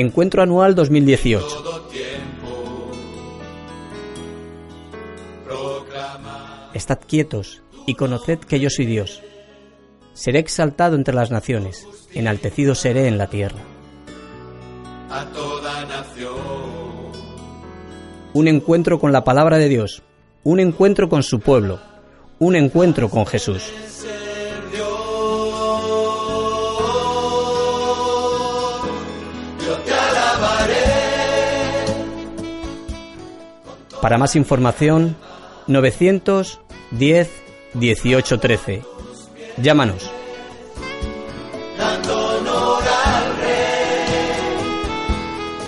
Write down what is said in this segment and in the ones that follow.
Encuentro Anual 2018. Todo tiempo. Proclama Estad quietos y conoced que yo soy Dios. Seré exaltado entre las naciones, enaltecido seré en la tierra. a toda nación. Un encuentro con la palabra de Dios, un encuentro con su pueblo, un encuentro con Jesús. Para más información, 910 18 13. Llámanos.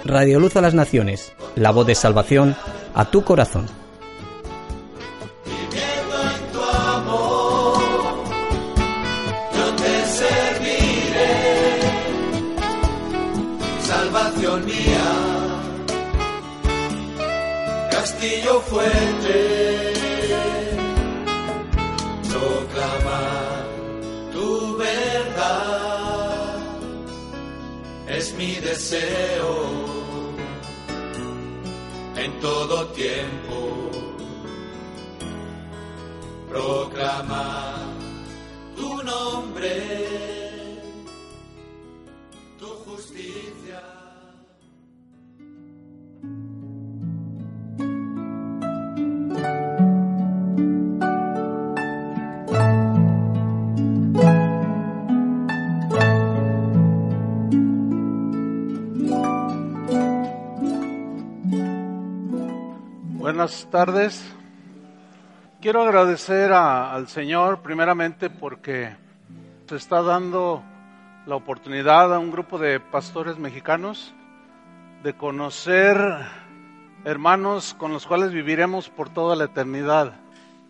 Radio Luz a las Naciones, la voz de salvación a tu corazón. Salvación mía. Castillo fuerte. Deseo en todo tiempo proclamar tu nombre, Buenas tardes. Quiero agradecer al Señor primeramente porque se está dando la oportunidad a un grupo de pastores mexicanos de conocer hermanos con los cuales viviremos por toda la eternidad.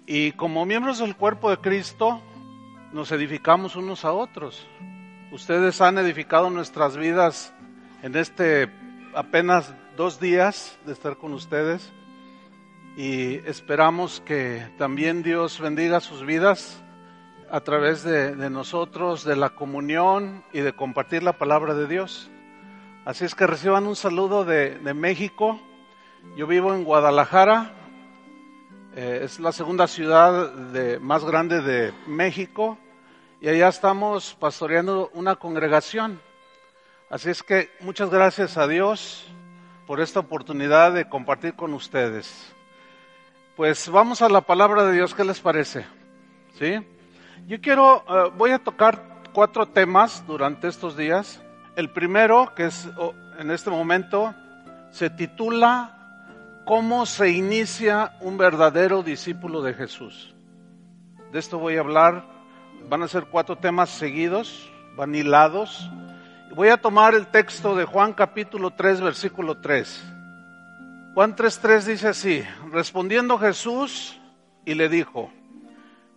Y como miembros del cuerpo de Cristo nos edificamos unos a otros. Ustedes han edificado nuestras vidas en este apenas dos días de estar con ustedes y esperamos que también Dios bendiga sus vidas a través de, nosotros, de la comunión y de compartir la palabra de Dios. Así es que reciban un saludo de, de México. Yo vivo en Guadalajara, eh, es la segunda ciudad de- más grande de México y allá estamos pastoreando una congregación. Así es que muchas gracias a Dios por esta oportunidad de compartir con ustedes. Pues vamos a la palabra de Dios, ¿qué les parece? ¿Sí? Yo quiero, eh, voy a tocar cuatro temas durante estos días. El primero, que es en este momento, se titula ¿Cómo se inicia un verdadero discípulo de Jesús? De esto voy a hablar. Van a ser cuatro temas seguidos, van hilados. Voy a tomar el texto de Juan capítulo 3, versículo 3. Juan 3:3 dice así, respondiendo Jesús y le dijo,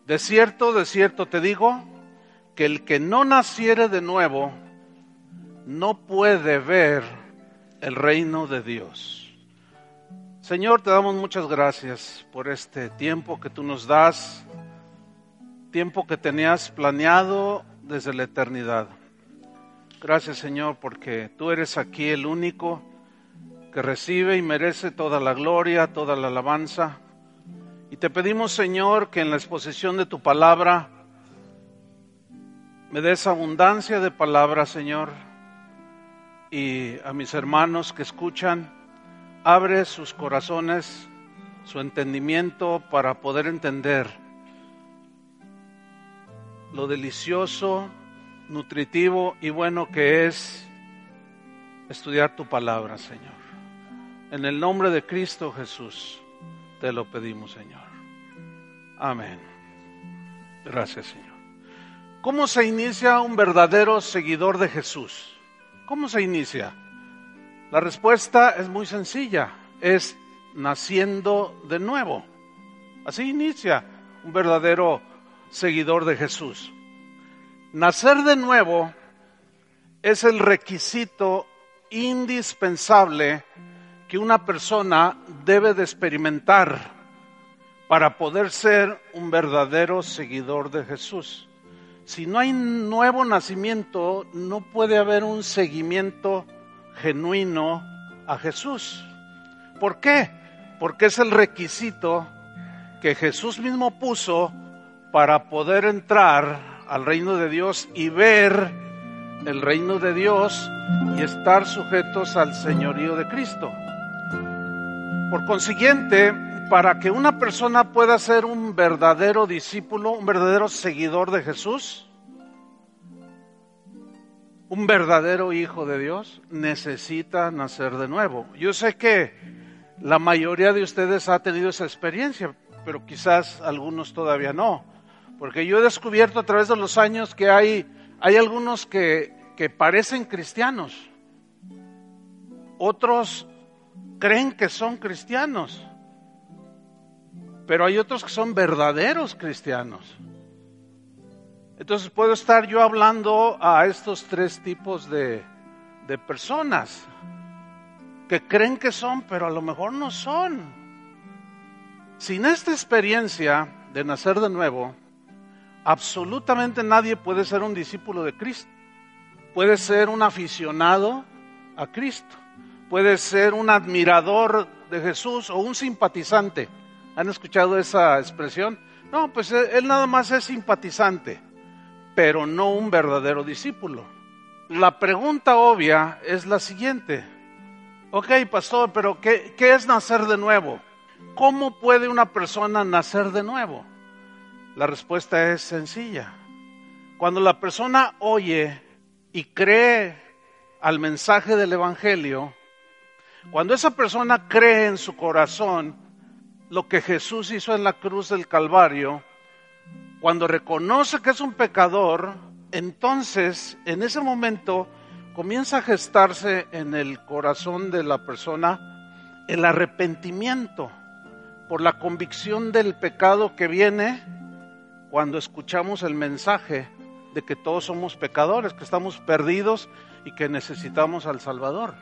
de cierto, de cierto te digo, que el que no naciere de nuevo no puede ver el reino de Dios. Señor, te damos muchas gracias por este tiempo que tú nos das, tiempo que tenías planeado desde la eternidad. Gracias Señor porque tú eres aquí el único que recibe y merece toda la gloria, toda la alabanza. Y te pedimos, Señor, que en la exposición de tu palabra me des abundancia de palabra, Señor. Y a mis hermanos que escuchan, abre sus corazones, su entendimiento para poder entender lo delicioso, nutritivo y bueno que es estudiar tu palabra, Señor. En el nombre de Cristo Jesús te lo pedimos, Señor. Amén. Gracias, Señor. ¿Cómo se inicia un verdadero seguidor de Jesús? ¿Cómo se inicia? La respuesta es muy sencilla, es naciendo de nuevo. Así inicia un verdadero seguidor de Jesús. Nacer de nuevo es el requisito indispensable que una persona debe de experimentar para poder ser un verdadero seguidor de Jesús. Si no hay nuevo nacimiento, no puede haber un seguimiento genuino a Jesús. ¿Por qué? Porque es el requisito que Jesús mismo puso para poder entrar al reino de Dios y ver el reino de Dios y estar sujetos al señorío de Cristo. Por consiguiente, para que una persona pueda ser un verdadero discípulo, un verdadero seguidor de Jesús, un verdadero hijo de Dios, necesita nacer de nuevo. Yo sé que la mayoría de ustedes ha tenido esa experiencia, pero quizás algunos todavía no. Porque yo he descubierto a través de los años que hay, hay algunos que, que parecen cristianos, otros creen que son cristianos, pero hay otros que son verdaderos cristianos. Entonces puedo estar yo hablando a estos tres tipos de, de personas que creen que son, pero a lo mejor no son. Sin esta experiencia de nacer de nuevo, absolutamente nadie puede ser un discípulo de Cristo. Puede ser un aficionado a Cristo. Puede ser un admirador de Jesús o un simpatizante. ¿Han escuchado esa expresión? No, pues él nada más es simpatizante pero no un verdadero discípulo. La pregunta obvia es la siguiente. Ok, pastor, pero ¿qué, ¿qué, es nacer de nuevo? ¿Cómo puede una persona nacer de nuevo? La respuesta es sencilla. Cuando la persona oye y cree al mensaje del Evangelio, cuando esa persona cree en su corazón lo que Jesús hizo en la cruz del Calvario, cuando reconoce que es un pecador, entonces en ese momento comienza a gestarse en el corazón de la persona el arrepentimiento por la convicción del pecado que viene cuando escuchamos el mensaje de que todos somos pecadores, que estamos perdidos y que necesitamos al Salvador.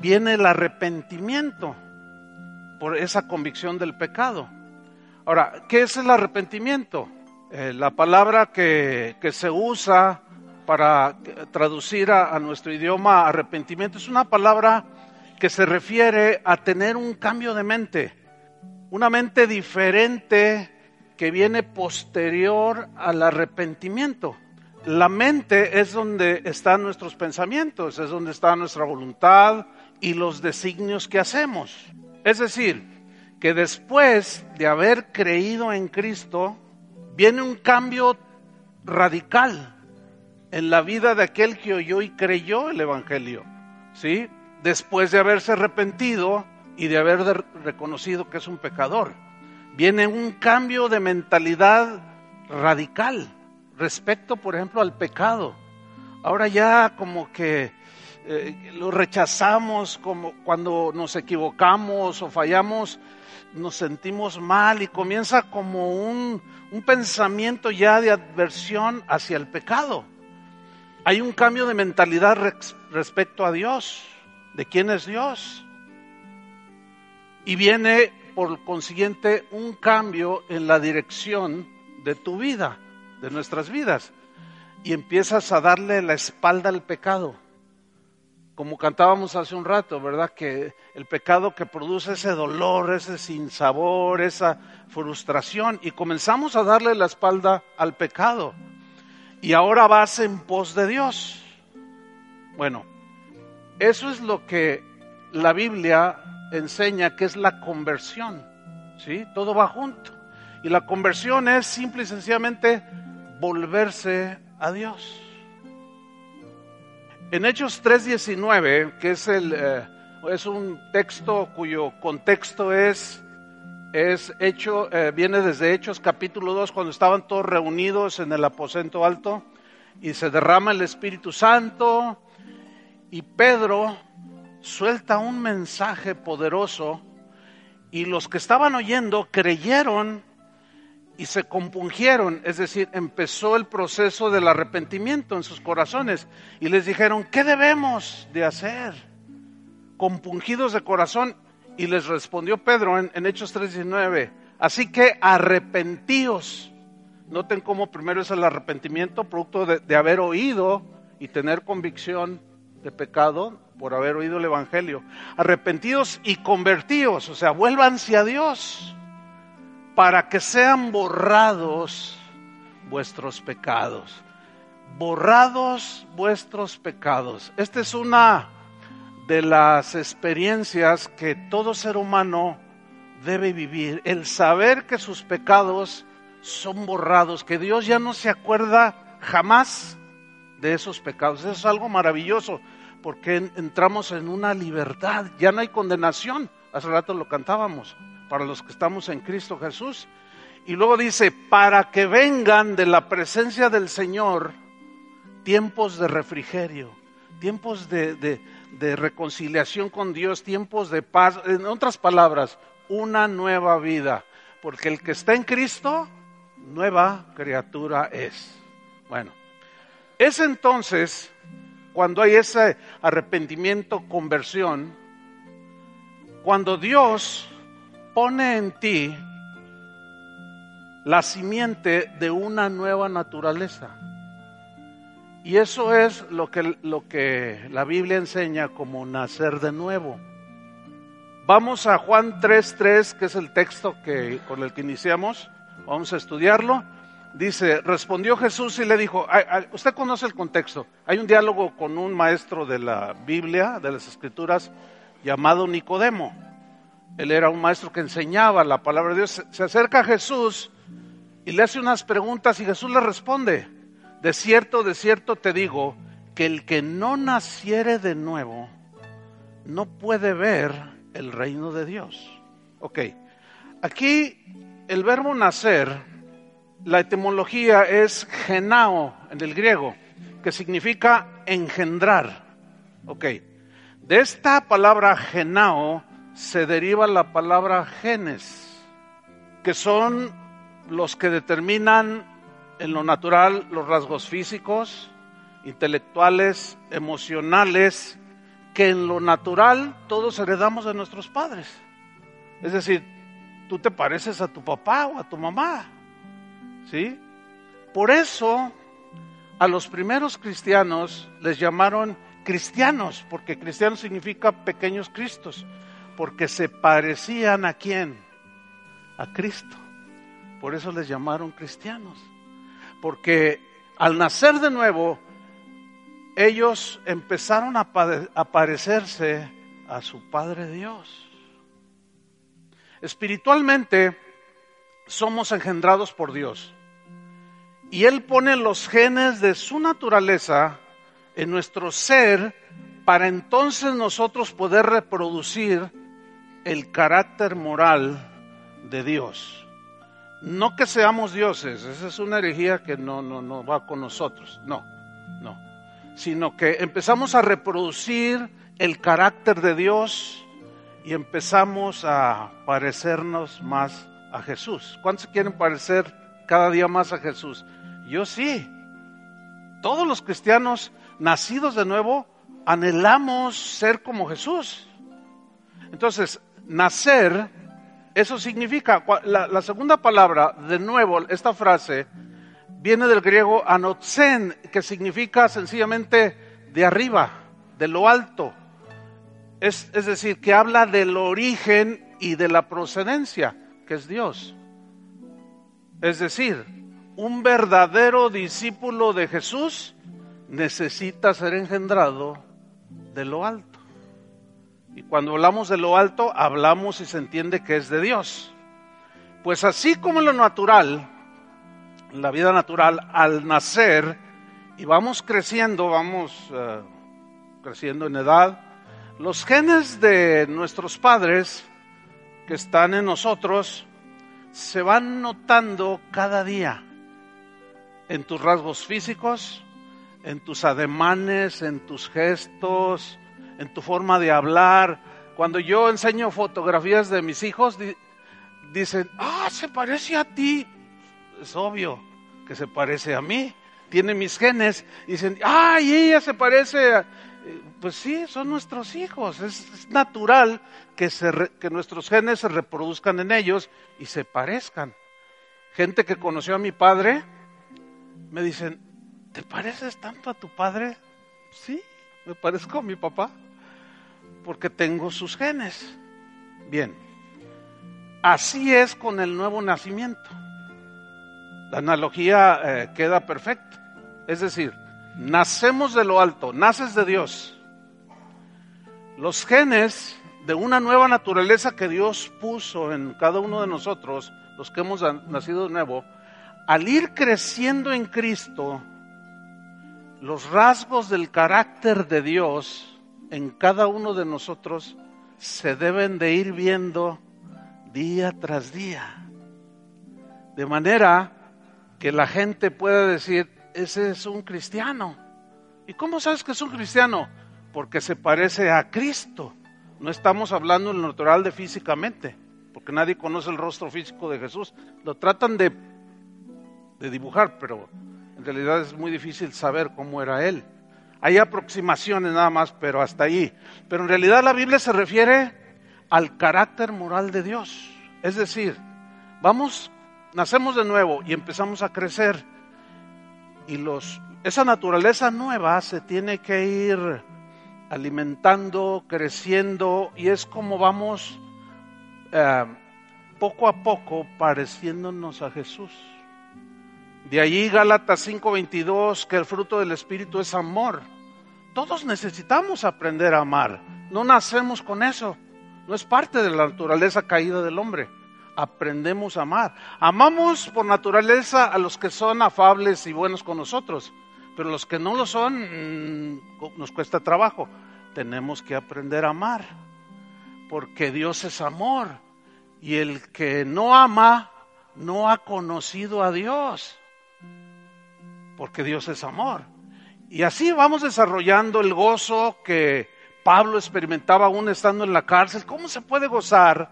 Viene el arrepentimiento por esa convicción del pecado. Ahora, ¿qué es el arrepentimiento? Eh, la palabra que, se usa para traducir a, nuestro idioma arrepentimiento es una palabra que se refiere a tener un cambio de mente, una mente diferente que viene posterior al arrepentimiento. La mente es donde están nuestros pensamientos, es donde está nuestra voluntad y los designios que hacemos. Es decir, que después de haber creído en Cristo, viene un cambio radical en la vida de aquel que oyó y creyó el Evangelio. ¿Sí? Después de haberse arrepentido y de haber reconocido que es un pecador. Viene un cambio de mentalidad radical respecto, por ejemplo, al pecado. Ahora ya como que eh, lo rechazamos como cuando nos equivocamos o fallamos, nos sentimos mal y comienza como un, un pensamiento ya de adversión hacia el pecado. Hay un cambio de mentalidad respecto a Dios, de quién es Dios. Y viene, por consiguiente, un cambio en la dirección de tu vida, de nuestras vidas. Y empiezas a darle la espalda al pecado como cantábamos hace un rato, ¿verdad? Que el pecado que produce ese dolor, ese sinsabor, esa frustración, y comenzamos a darle la espalda al pecado. Y ahora vas en pos de Dios. Bueno, eso es lo que la Biblia enseña que es la conversión. ¿Sí? Todo va junto. Y la conversión es simple y sencillamente volverse a Dios. En Hechos 3:19, que es, el, eh, es un texto cuyo contexto es, es hecho, eh, viene desde Hechos capítulo 2, cuando estaban todos reunidos en el aposento alto y se derrama el Espíritu Santo y Pedro suelta un mensaje poderoso y los que estaban oyendo creyeron y se compungieron, es decir, empezó el proceso del arrepentimiento en sus corazones y les dijeron, ¿qué debemos de hacer? Compungidos de corazón y les respondió Pedro en, en Hechos 3:19, así que arrepentíos. Noten cómo primero es el arrepentimiento, producto de, de haber oído y tener convicción de pecado por haber oído el Evangelio. Arrepentidos y convertidos, o sea, vuélvanse a Dios para que sean borrados vuestros pecados. Borrados vuestros pecados. Esta es una de las experiencias que todo ser humano debe vivir. El saber que sus pecados son borrados, que Dios ya no se acuerda jamás de esos pecados. Eso es algo maravilloso porque entramos en una libertad, ya no hay condenación. Hace rato lo cantábamos para los que estamos en Cristo Jesús. Y luego dice, para que vengan de la presencia del Señor tiempos de refrigerio, tiempos de, de, reconciliación con Dios, tiempos de paz, en otras palabras, una nueva vida. Porque el que está en Cristo, nueva criatura es. Bueno, es entonces cuando hay ese arrepentimiento, conversión, cuando Dios pone en ti la simiente de una nueva naturaleza. Y eso es lo que, lo que la Biblia enseña como nacer de nuevo. Vamos a Juan 3.3, que es el texto que, con el que iniciamos. Vamos a estudiarlo. Dice, respondió Jesús y le dijo, usted conoce el contexto. Hay un diálogo con un maestro de la Biblia, de las Escrituras, llamado Nicodemo. Él era un maestro que enseñaba la palabra de Dios. Se acerca a Jesús y le hace unas preguntas y Jesús le responde, de cierto, de cierto te digo, que el que no naciere de nuevo no puede ver el reino de Dios. Ok, aquí el verbo nacer, la etimología es genao en el griego, que significa engendrar. Ok, de esta palabra genao se deriva la palabra genes, que son los que determinan en lo natural los rasgos físicos, intelectuales, emocionales, que en lo natural todos heredamos de nuestros padres. Es decir, tú te pareces a tu papá o a tu mamá. ¿Sí? Por eso a los primeros cristianos les llamaron cristianos, porque cristiano significa pequeños cristos porque se parecían a quién? A Cristo. Por eso les llamaron cristianos. Porque al nacer de nuevo, ellos empezaron a, parecerse a su Padre Dios. Espiritualmente somos engendrados por Dios. Y Él pone los genes de su naturaleza en nuestro ser para entonces nosotros poder reproducir el carácter moral de Dios. No que seamos dioses, esa es una herejía que no, no, no va con nosotros, no, no, sino que empezamos a reproducir el carácter de Dios y empezamos a parecernos más a Jesús. ¿Cuántos quieren parecer cada día más a Jesús? Yo sí. Todos los cristianos nacidos de nuevo anhelamos ser como Jesús. Entonces, nacer, eso significa, la, segunda palabra, de nuevo, esta frase, viene del griego anotzen, que significa sencillamente de arriba, de lo alto. Es, es decir, que habla del origen y de la procedencia, que es Dios. Es decir, un verdadero discípulo de Jesús necesita ser engendrado de lo alto. Y cuando hablamos de lo alto, hablamos y se entiende que es de Dios. Pues así como lo natural, la vida natural, al nacer y vamos creciendo, vamos eh, creciendo en edad, los genes de nuestros padres que están en nosotros se van notando cada día en tus rasgos físicos, en tus ademanes, en tus gestos, en tu forma de hablar. Cuando yo enseño fotografías de mis hijos, dicen, ah, se parece a ti. Es obvio que se parece a mí. Tiene mis genes. Dicen, ay, ella se parece a... Pues sí, son nuestros hijos. Es, natural que, se que nuestros genes se reproduzcan en ellos y se parezcan. Gente que conoció a mi padre me dicen, ¿te pareces tanto a tu padre? Sí, me parezco a mi papá, porque tengo sus genes. Bien, así es con el nuevo nacimiento. La analogía eh, queda perfecta. Es decir, nacemos de lo alto, naces de Dios. Los genes de una nueva naturaleza que Dios puso en cada uno de nosotros, los que hemos nacido de nuevo, al ir creciendo en Cristo, los rasgos del carácter de Dios en cada uno de nosotros se deben de ir viendo día tras día. De manera que la gente pueda decir, ese es un cristiano. ¿Y cómo sabes que es un cristiano? Porque se parece a Cristo. No estamos hablando en lo natural de físicamente, porque nadie conoce el rostro físico de Jesús. Lo tratan de, de dibujar, pero en realidad es muy difícil saber cómo era él. Hay aproximaciones nada más, pero hasta ahí. Pero en realidad la Biblia se refiere al carácter moral de Dios. Es decir, vamos, nacemos de nuevo y empezamos a crecer. Y los, esa naturaleza nueva se tiene que ir alimentando, creciendo, y es como vamos eh, poco a poco pareciéndonos a Jesús. De allí Gálatas 5:22, que el fruto del Espíritu es amor. Todos necesitamos aprender a amar. No nacemos con eso. No es parte de la naturaleza caída del hombre. Aprendemos a amar. Amamos por naturaleza a los que son afables y buenos con nosotros. Pero los que no lo son, mm, nos cuesta trabajo. Tenemos que aprender a amar. Porque Dios es amor. Y el que no ama, no ha conocido a Dios porque Dios es amor. Y así vamos desarrollando el gozo que Pablo experimentaba aún estando en la cárcel. ¿Cómo se puede gozar?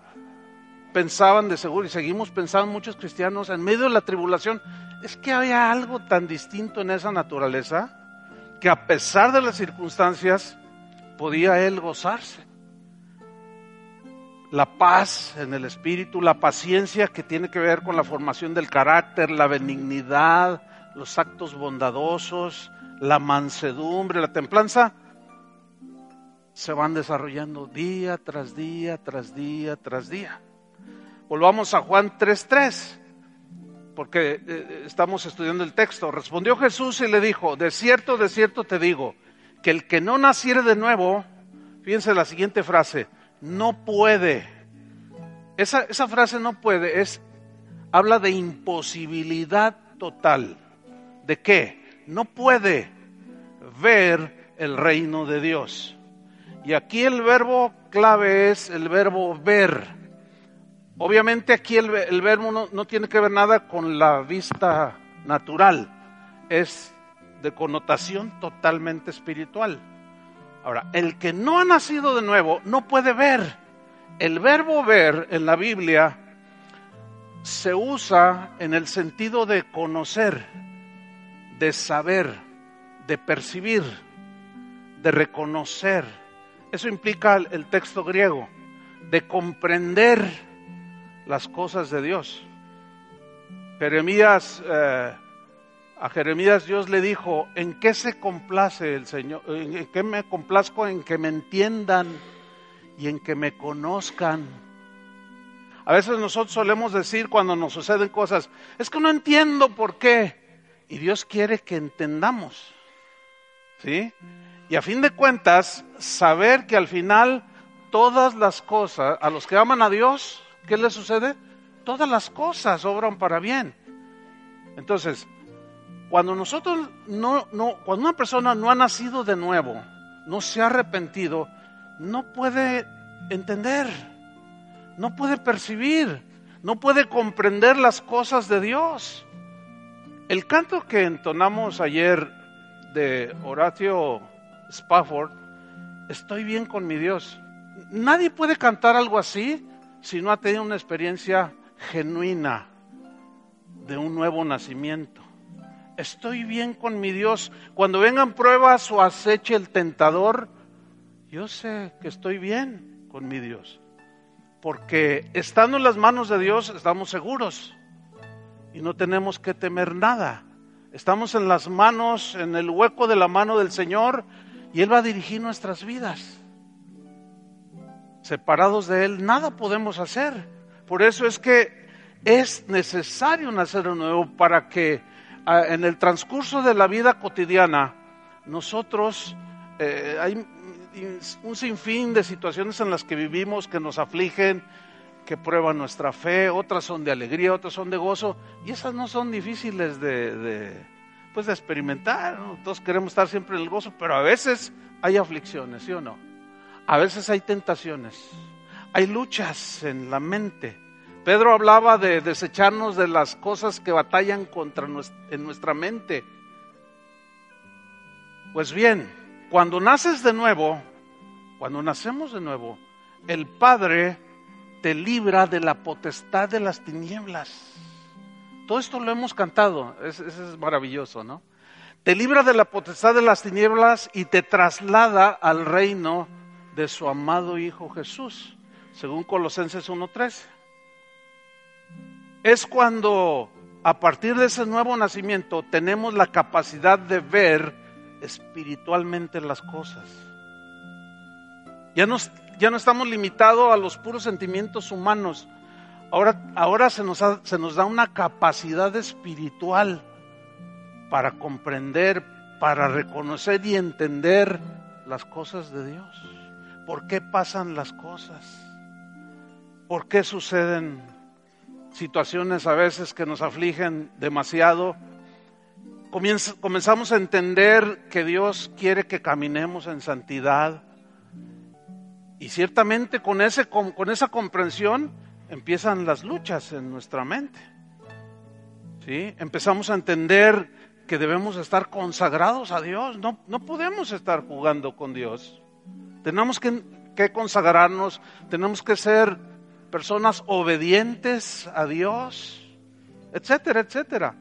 Pensaban de seguro y seguimos pensando muchos cristianos en medio de la tribulación. Es que había algo tan distinto en esa naturaleza que a pesar de las circunstancias podía él gozarse. La paz en el espíritu, la paciencia que tiene que ver con la formación del carácter, la benignidad, los actos bondadosos, la mansedumbre, la templanza, se van desarrollando día tras día, tras día, tras día. Volvamos a Juan 3.3, porque eh, eh, estamos estudiando el texto. Respondió Jesús y le dijo, de cierto, de cierto te digo, que el que no naciere de nuevo, fíjense la siguiente frase, no puede. Esa, esa frase no puede, es, habla de imposibilidad total. ¿De qué? No puede ver el reino de Dios. Y aquí el verbo clave es el verbo ver. Obviamente aquí el, verbo no, tiene que ver nada con la vista natural, es de connotación totalmente espiritual. Ahora, el que no ha nacido de nuevo no puede ver. El verbo ver en la Biblia se usa en el sentido de conocer de saber, de percibir, de reconocer. Eso implica el texto griego, de comprender las cosas de Dios. Jeremías, eh, a Jeremías Dios le dijo, ¿en qué se complace el Señor? ¿En qué me complazco? En que me entiendan y en que me conozcan. A veces nosotros solemos decir cuando nos suceden cosas, es que no entiendo por qué. Y Dios quiere que entendamos. ¿Sí? Y a fin de cuentas, saber que al final todas las cosas, a los que aman a Dios, ¿qué les sucede? Todas las cosas obran para bien. Entonces, cuando nosotros no, no, cuando una persona no ha nacido de nuevo, no se ha arrepentido, no puede entender, no puede percibir, no puede comprender las cosas de Dios. El canto que entonamos ayer de Horacio Spafford, estoy bien con mi Dios. Nadie puede cantar algo así si no ha tenido una experiencia genuina de un nuevo nacimiento. Estoy bien con mi Dios. Cuando vengan pruebas o aceche el tentador, yo sé que estoy bien con mi Dios. Porque estando en las manos de Dios estamos seguros y no tenemos que temer nada. Estamos en las manos, en el hueco de la mano del Señor y Él va a dirigir nuestras vidas. Separados de Él, nada podemos hacer. Por eso es que es necesario nacer de nuevo para que ah, en el transcurso de la vida cotidiana nosotros eh, hay un sinfín de situaciones en las que vivimos que nos afligen, que prueban nuestra fe, otras son de alegría, otras son de gozo, y esas no son difíciles de, pues de experimentar. Todos queremos estar siempre en el gozo, pero a veces hay aflicciones, ¿sí o no? A veces hay tentaciones, hay luchas en la mente. Pedro hablaba de desecharnos de las cosas que batallan contra en nuestra mente. Pues bien, cuando naces de nuevo, cuando nacemos de nuevo, el Padre te libra de la potestad de las tinieblas. Todo esto lo hemos cantado, eso es, maravilloso, ¿no? Te libra de la potestad de las tinieblas y te traslada al reino de su amado Hijo Jesús, según Colosenses 1.13. Es cuando a partir de ese nuevo nacimiento tenemos la capacidad de ver espiritualmente las cosas. Ya, ya no estamos limitados a los puros sentimientos humanos. Ahora, ahora se, nos se nos da una capacidad espiritual para comprender, para reconocer y entender las cosas de Dios. ¿Por qué pasan las cosas? ¿Por qué suceden situaciones a veces que nos afligen demasiado? comenzamos a entender que Dios quiere que caminemos en santidad. Y ciertamente con, ese, con, esa comprensión empiezan las luchas en nuestra mente. ¿Sí? Empezamos a entender que debemos estar consagrados a Dios. No, no podemos estar jugando con Dios. Tenemos que, que consagrarnos, tenemos que ser personas obedientes a Dios, etcétera, etcétera.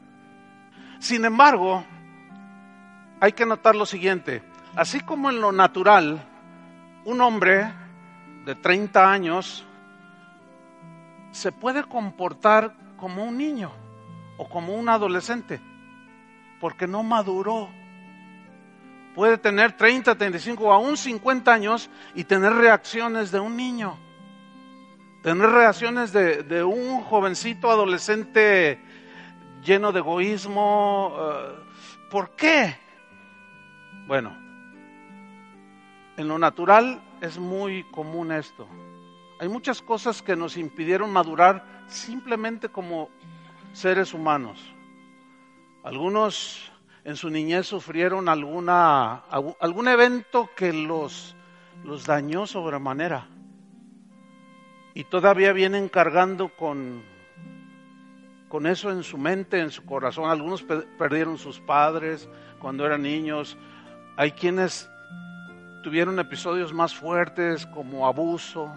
Sin embargo, hay que notar lo siguiente, así como en lo natural, un hombre de 30 años se puede comportar como un niño o como un adolescente, porque no maduró. Puede tener 30, 35 o aún 50 años y tener reacciones de un niño, tener reacciones de, de un jovencito adolescente lleno de egoísmo. Eh, ¿Por qué? Bueno, en lo natural es muy común esto. Hay muchas cosas que nos impidieron madurar simplemente como seres humanos. Algunos en su niñez sufrieron alguna, algún evento que los, dañó sobremanera. Y todavía vienen cargando con eso en su mente, en su corazón. Algunos perdieron sus padres cuando eran niños. Hay quienes tuvieron episodios más fuertes como abuso.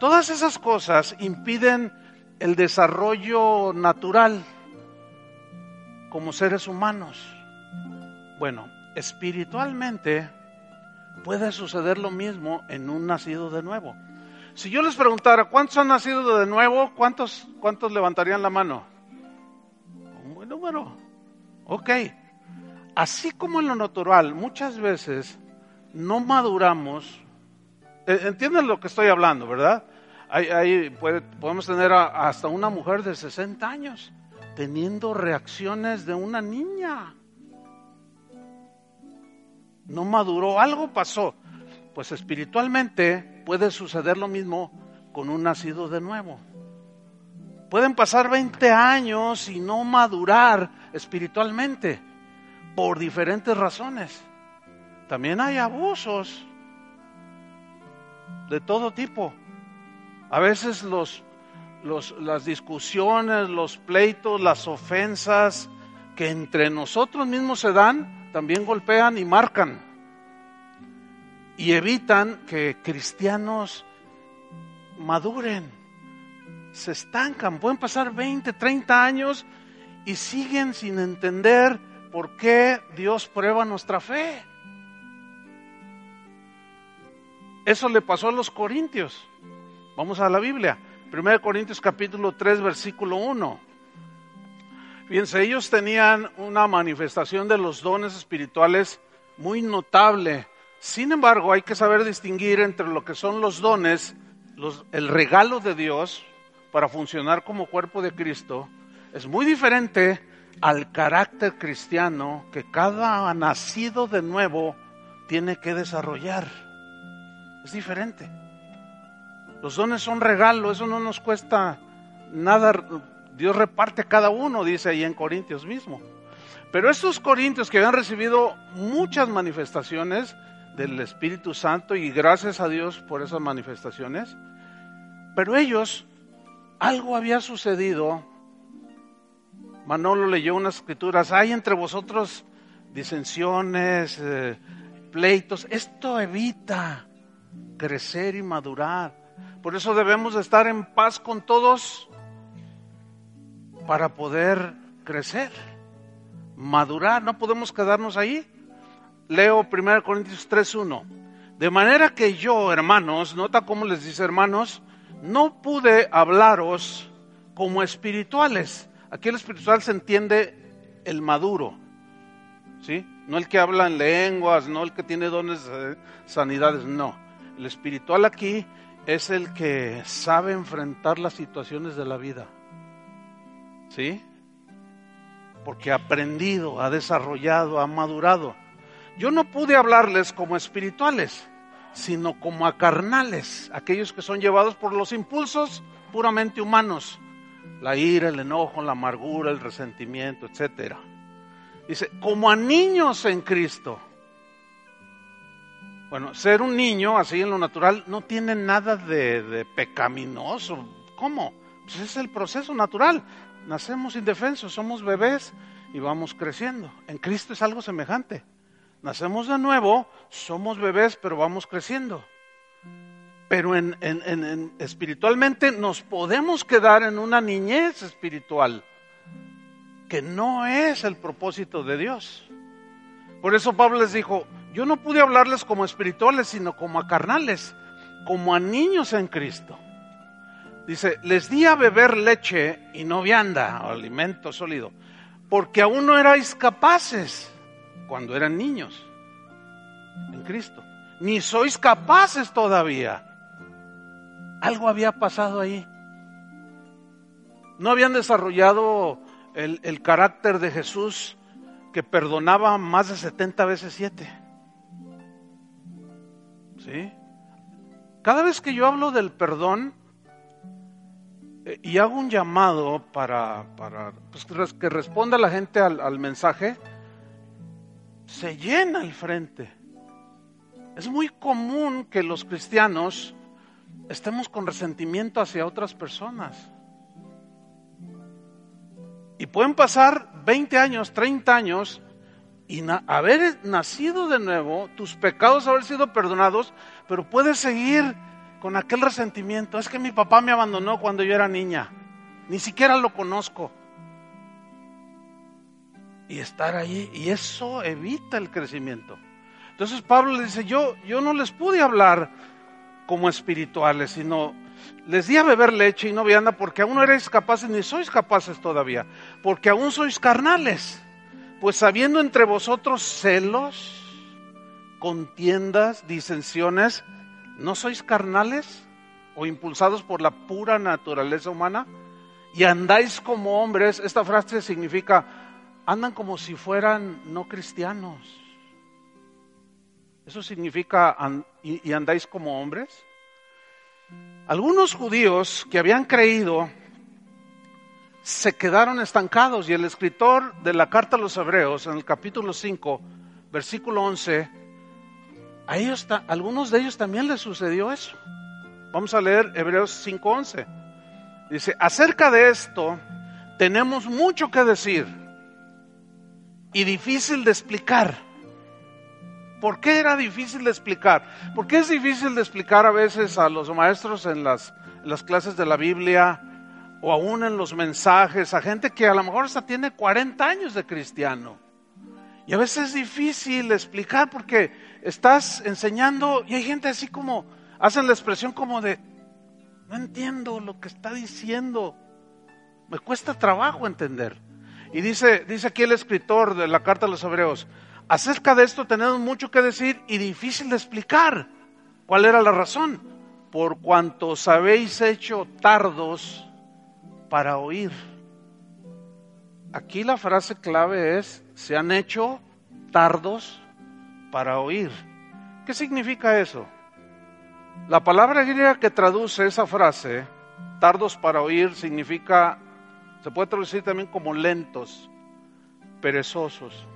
Todas esas cosas impiden el desarrollo natural como seres humanos. Bueno, espiritualmente puede suceder lo mismo en un nacido de nuevo. Si yo les preguntara, ¿cuántos han nacido de nuevo? ¿Cuántos, cuántos levantarían la mano? Un buen número. Ok. Así como en lo natural, muchas veces no maduramos. E, ¿Entienden lo que estoy hablando, verdad? Ahí, podemos tener hasta una mujer de 60 años teniendo reacciones de una niña. No maduró, algo pasó. Pues espiritualmente puede suceder lo mismo con un nacido de nuevo. Pueden pasar 20 años y no madurar espiritualmente por diferentes razones. También hay abusos de todo tipo. A veces los, las discusiones, los pleitos, las ofensas que entre nosotros mismos se dan, también golpean y marcan. Y evitan que cristianos maduren se estancan, pueden pasar 20, 30 años y siguen sin entender por qué Dios prueba nuestra fe. Eso le pasó a los corintios. Vamos a la Biblia. 1 Corintios capítulo 3 versículo 1. Fíjense, ellos tenían una manifestación de los dones espirituales muy notable. Sin embargo, hay que saber distinguir entre lo que son los dones, el regalo de Dios, para funcionar como cuerpo de Cristo es muy diferente al carácter cristiano que cada nacido de nuevo tiene que desarrollar. Es diferente. Los dones son regalo, eso no nos cuesta nada. Dios reparte cada uno, dice ahí en Corintios mismo. Pero estos corintios que habían recibido muchas manifestaciones del Espíritu Santo y gracias a Dios por esas manifestaciones, pero ellos algo había sucedido. Manolo leyó unas escrituras, hay entre vosotros disensiones, eh, pleitos. Esto evita crecer y madurar. Por eso debemos estar en paz con todos para poder crecer, madurar. No podemos quedarnos ahí. Leo 1 Corintios 3.1. De manera que yo, hermanos, nota cómo les dice hermanos, no pude hablaros como espirituales. Aquí el espiritual se entiende el maduro, ¿sí? No el que habla en lenguas, no el que tiene dones de sanidades, no. El espiritual aquí es el que sabe enfrentar las situaciones de la vida, ¿sí? Porque ha aprendido, ha desarrollado, ha madurado. Yo no pude hablarles como espirituales sino como a carnales, aquellos que son llevados por los impulsos puramente humanos, la ira, el enojo, la amargura, el resentimiento, etc. Dice, como a niños en Cristo. Bueno, ser un niño así en lo natural no tiene nada de, pecaminoso. ¿Cómo? Pues es el proceso natural. Nacemos indefensos, somos bebés y vamos creciendo. En Cristo es algo semejante. Nacemos de nuevo, somos bebés, pero vamos creciendo. Pero en, espiritualmente nos podemos quedar en una niñez espiritual, que no es el propósito de Dios. Por eso Pablo les dijo, yo no pude hablarles como espirituales, sino como a carnales, como a niños en Cristo. Dice, les di a beber leche y no vianda, o alimento sólido, porque aún no erais capaces cuando eran niños en Cristo. Ni sois capaces todavía. Algo había pasado ahí. No habían desarrollado el, el carácter de Jesús que perdonaba más de 70 veces 7. ¿Sí? Cada vez que yo hablo del perdón eh, y hago un llamado para, para pues, que responda la gente al, al mensaje, se llena el frente. Es muy común que los cristianos estemos con resentimiento hacia otras personas. Y pueden pasar 20 años, 30 años y haber nacido de nuevo, tus pecados haber sido perdonados, pero puedes seguir con aquel resentimiento. Es que mi papá me abandonó cuando yo era niña. Ni siquiera lo conozco y estar ahí. Y eso evita el crecimiento. Entonces Pablo le dice, yo, yo no les pude hablar como espirituales, sino les di a beber leche y no vianda porque aún no eres capaces, ni sois capaces todavía, porque aún sois carnales. Pues habiendo entre vosotros celos, contiendas, disensiones, ¿no sois carnales o impulsados por la pura naturaleza humana? Y andáis como hombres, esta frase significa andan como si fueran no cristianos. Eso significa, y, andáis como hombres. Algunos judíos que habían creído se quedaron estancados y el escritor de la carta a los hebreos en el capítulo 5, versículo 11, a ellos, algunos de ellos también les sucedió eso. Vamos a leer Hebreos 5:11. Dice, acerca de esto tenemos mucho que decir y difícil de explicar. ¿Por qué era difícil de explicar? ¿Por qué es difícil de explicar a veces a los maestros en las, clases de la Biblia o aún en los mensajes a gente que a lo mejor hasta tiene 40 años de cristiano? Y a veces es difícil explicar porque estás enseñando y hay gente así como, hacen la expresión como de, no entiendo lo que está diciendo. Me cuesta trabajo entender. Y dice, dice aquí el escritor de la carta a los hebreos, acerca de esto tenemos mucho que decir y difícil de explicar. ¿Cuál era la razón? Por cuanto os habéis hecho tardos para oír. Aquí la frase clave es, se han hecho tardos para oír. ¿Qué significa eso? La palabra griega que traduce esa frase, tardos para oír, significa, se puede traducir también como lentos, perezosos,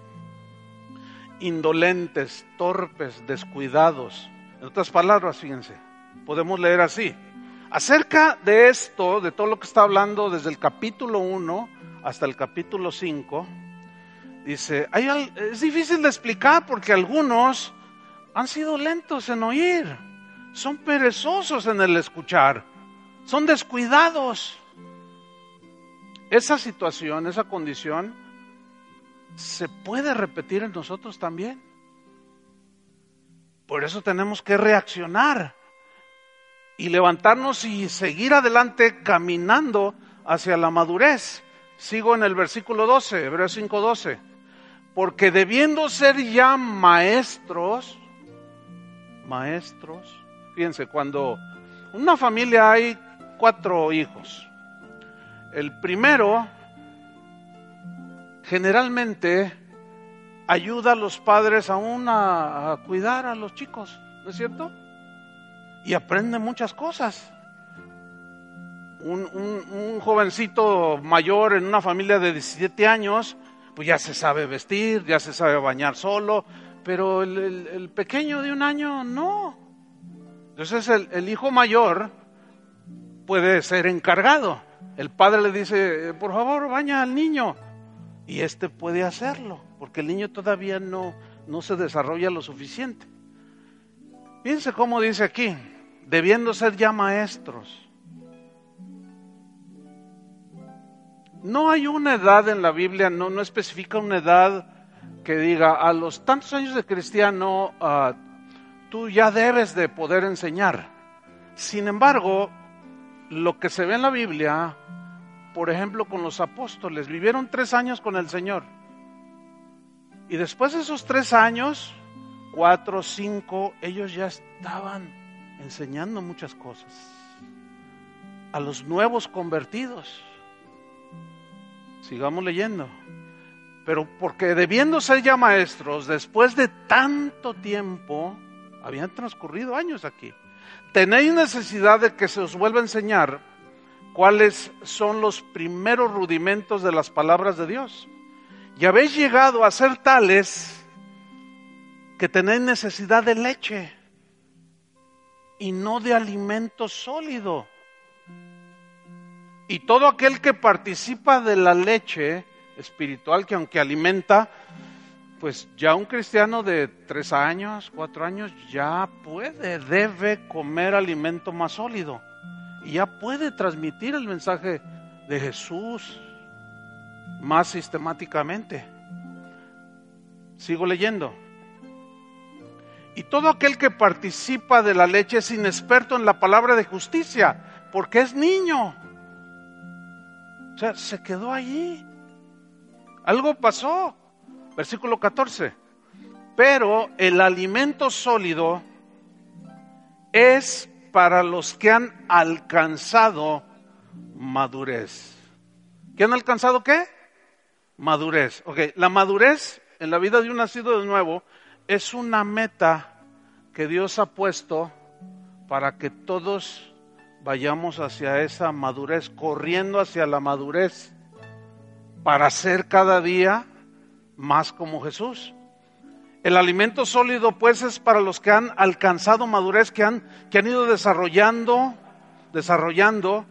indolentes, torpes, descuidados. En otras palabras, fíjense, podemos leer así. Acerca de esto, de todo lo que está hablando desde el capítulo 1 hasta el capítulo 5, dice, es difícil de explicar porque algunos han sido lentos en oír, son perezosos en el escuchar, son descuidados. Esa situación, esa condición, se puede repetir en nosotros también. Por eso tenemos que reaccionar y levantarnos y seguir adelante caminando hacia la madurez. Sigo en el versículo 12, Hebreos 5:12. Porque debiendo ser ya maestros, maestros. Fíjense, cuando una familia hay cuatro hijos, el primero generalmente ayuda a los padres aún a, a cuidar a los chicos, ¿no es cierto? Y aprende muchas cosas. Un, un, jovencito mayor en una familia de 17 años, pues ya se sabe vestir, ya se sabe bañar solo, pero el, pequeño de un año no. Entonces el, el, hijo mayor puede ser encargado. El padre le dice, por favor, baña al niño. Y este puede hacerlo, porque el niño todavía no, no se desarrolla lo suficiente. Fíjense cómo dice aquí, debiendo ser ya maestros. No hay una edad en la Biblia, no, no especifica una edad que diga, a los tantos años de cristiano, ah, tú ya debes de poder enseñar. Sin embargo, lo que se ve en la Biblia, por ejemplo, con los apóstoles, vivieron tres años con el Señor. Y después de esos tres años, cuatro, cinco, ellos ya estaban enseñando muchas cosas a los nuevos convertidos. Sigamos leyendo pero porque debiendo ser ya maestros, después de tanto tiempo, habían transcurrido años aquí, tenéis necesidad de que se os vuelva a enseñar cuáles son los primeros rudimentos de las palabras de Dios. Y habéis llegado a ser tales que tenéis necesidad de leche y no de alimento sólido. Y todo aquel que participa de la leche, espiritual que aunque alimenta, pues ya un cristiano de tres años, cuatro años, ya puede, debe comer alimento más sólido y ya puede transmitir el mensaje de Jesús más sistemáticamente. Sigo leyendo. Y todo aquel que participa de la leche es inexperto en la palabra de justicia, porque es niño. O sea, se quedó allí. Algo pasó. Versículo 14. Pero el alimento sólido es para los que han alcanzado madurez. ¿Qué han alcanzado qué? Madurez. Ok, la madurez en la vida de un nacido de nuevo es una meta que Dios ha puesto para que todos vayamos hacia esa madurez, corriendo hacia la madurez para ser cada día más como Jesús. El alimento sólido, pues, es para los que han alcanzado madurez, que han, que han ido desarrollando, desarrollando.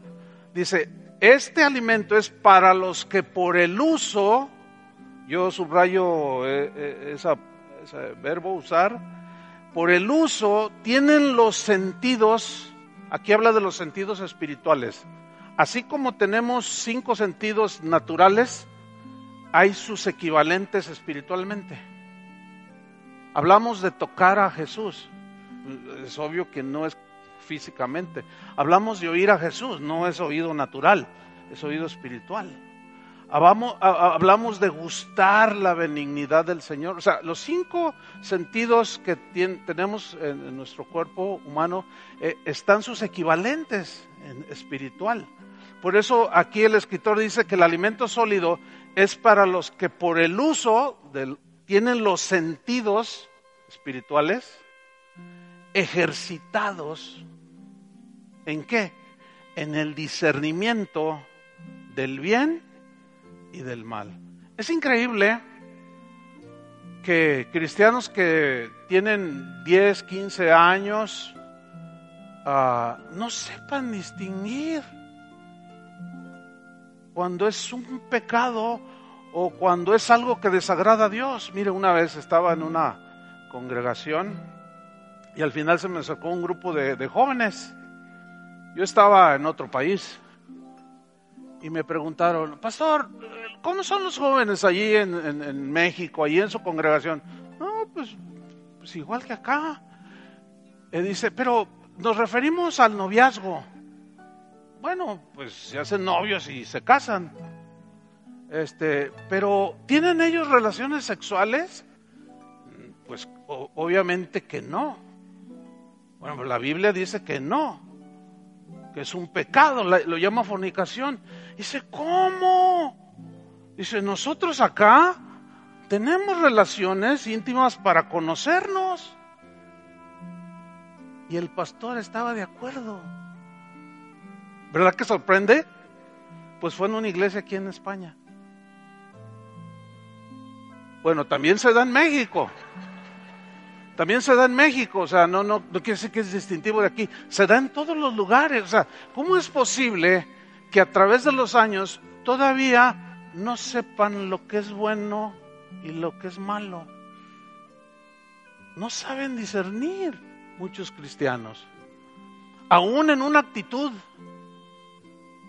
Dice, este alimento es para los que por el uso, yo subrayo eh, eh, ese verbo usar, por el uso tienen los sentidos, aquí habla de los sentidos espirituales. Así como tenemos cinco sentidos naturales, hay sus equivalentes espiritualmente. Hablamos de tocar a Jesús. Es obvio que no es físicamente. Hablamos de oír a Jesús, no es oído natural, es oído espiritual. Hablamos, de gustar la benignidad del Señor. O sea, los cinco sentidos que tenemos en, nuestro cuerpo humano eh, están sus equivalentes en espiritual. Por eso aquí el escritor dice que el alimento sólido es para los que por el uso del, tienen los sentidos espirituales ejercitados en qué? En el discernimiento del bien y del mal. Es increíble que cristianos que tienen 10, 15 años ah, no sepan distinguir cuando es un pecado o cuando es algo que desagrada a Dios. Mire, una vez estaba en una congregación y al final se me sacó un grupo de, jóvenes. Yo estaba en otro país y me preguntaron, pastor, ¿cómo son los jóvenes allí en, México, allí en su congregación? No, pues, pues igual que acá. Y dice, pero nos referimos al noviazgo. Bueno, pues se hacen novios y se casan. Este, pero ¿tienen ellos relaciones sexuales? Pues obviamente que no. Bueno, la Biblia dice que no, que es un pecado, lo llama fornicación. Dice, ¿cómo? Dice, nosotros acá tenemos relaciones íntimas para conocernos. Y el pastor estaba de acuerdo. ¿Verdad que sorprende? Pues fue en una iglesia aquí en España. Bueno, también se da en México. También se da en México, o sea, no, no, no quiere decir que es distintivo de aquí. Se da en todos los lugares. O sea, ¿cómo es posible que a través de los años todavía no sepan lo que es bueno y lo que es malo? No saben discernir muchos cristianos. Aún en una actitud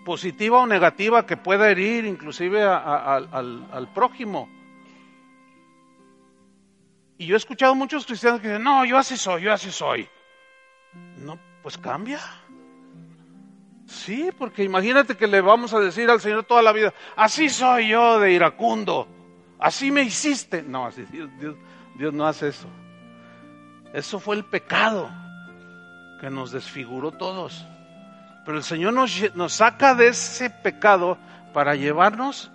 positiva o negativa que pueda herir inclusive al prójimo y yo he escuchado muchos cristianos que dicen, no, yo así soy, yo así soy. No, pues cambia. Sí, porque imagínate que le vamos a decir al Señor toda la vida, así soy yo de iracundo, así me hiciste. No, así Dios, Dios, no hace eso. Eso fue el pecado que nos desfiguró todos. Pero el Señor nos, nos saca de ese pecado para llevarnos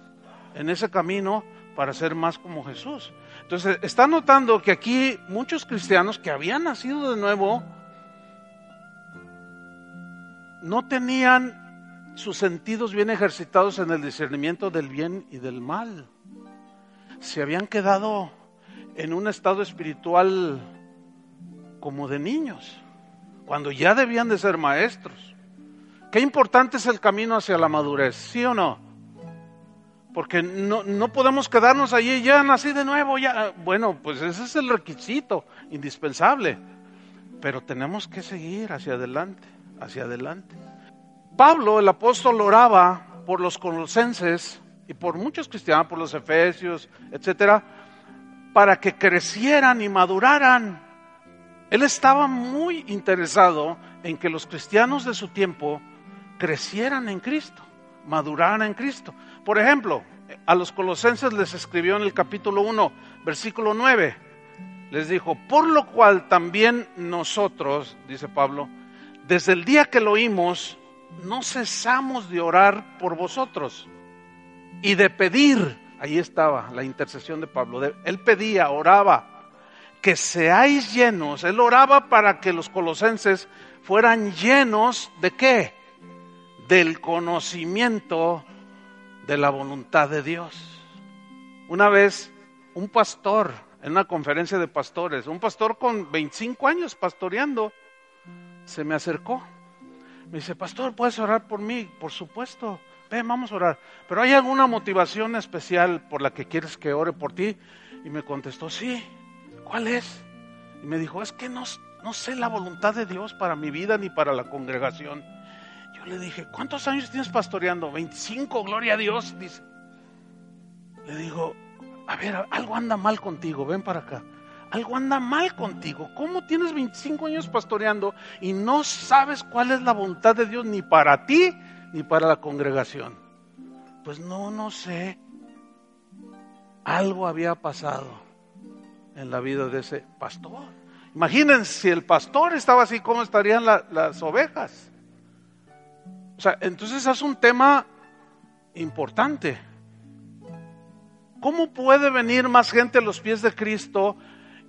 en ese camino para ser más como Jesús. Entonces, está notando que aquí muchos cristianos que habían nacido de nuevo no tenían sus sentidos bien ejercitados en el discernimiento del bien y del mal. Se habían quedado en un estado espiritual como de niños, cuando ya debían de ser maestros. Qué importante es el camino hacia la madurez, ¿sí o no? Porque no, no podemos quedarnos allí, ya nací de nuevo, ya. Bueno, pues ese es el requisito indispensable, pero tenemos que seguir hacia adelante, hacia adelante. Pablo, el apóstol, oraba por los colosenses y por muchos cristianos, por los efesios, etcétera, para que crecieran y maduraran. Él estaba muy interesado en que los cristianos de su tiempo crecieran en Cristo, maduraran en Cristo. Por ejemplo, a los colosenses les escribió en el capítulo 1, versículo 9. Les dijo, por lo cual también nosotros, dice Pablo, desde el día que lo oímos, no cesamos de orar por vosotros y de pedir, ahí estaba la intercesión de Pablo, él pedía, oraba, que seáis llenos, él oraba para que los colosenses fueran llenos de qué? Del conocimiento de la voluntad de Dios. Una vez, un pastor, en una conferencia de pastores, un pastor con 25 años pastoreando, se me acercó. Me dice, pastor, ¿puedes orar por mí? Por supuesto. Ven, vamos a orar. Pero ¿hay alguna motivación especial por la que quieres que ore por ti? Y me contestó, sí. ¿Cuál es? Y me dijo, es que no, no sé la voluntad de Dios para mi vida ni para la congregación. Le dije, ¿cuántos años tienes pastoreando? 25, gloria a Dios, dice. Le digo, a ver, algo anda mal contigo, ven para acá. Algo anda mal contigo. ¿Cómo tienes 25 años pastoreando y no sabes cuál es la voluntad de Dios ni para ti ni para la congregación? Pues no, no sé. Algo había pasado en la vida de ese pastor. Imagínense si el pastor estaba así, ¿cómo estarían las ovejas? O sea, entonces es un tema importante. ¿Cómo puede venir más gente a los pies de Cristo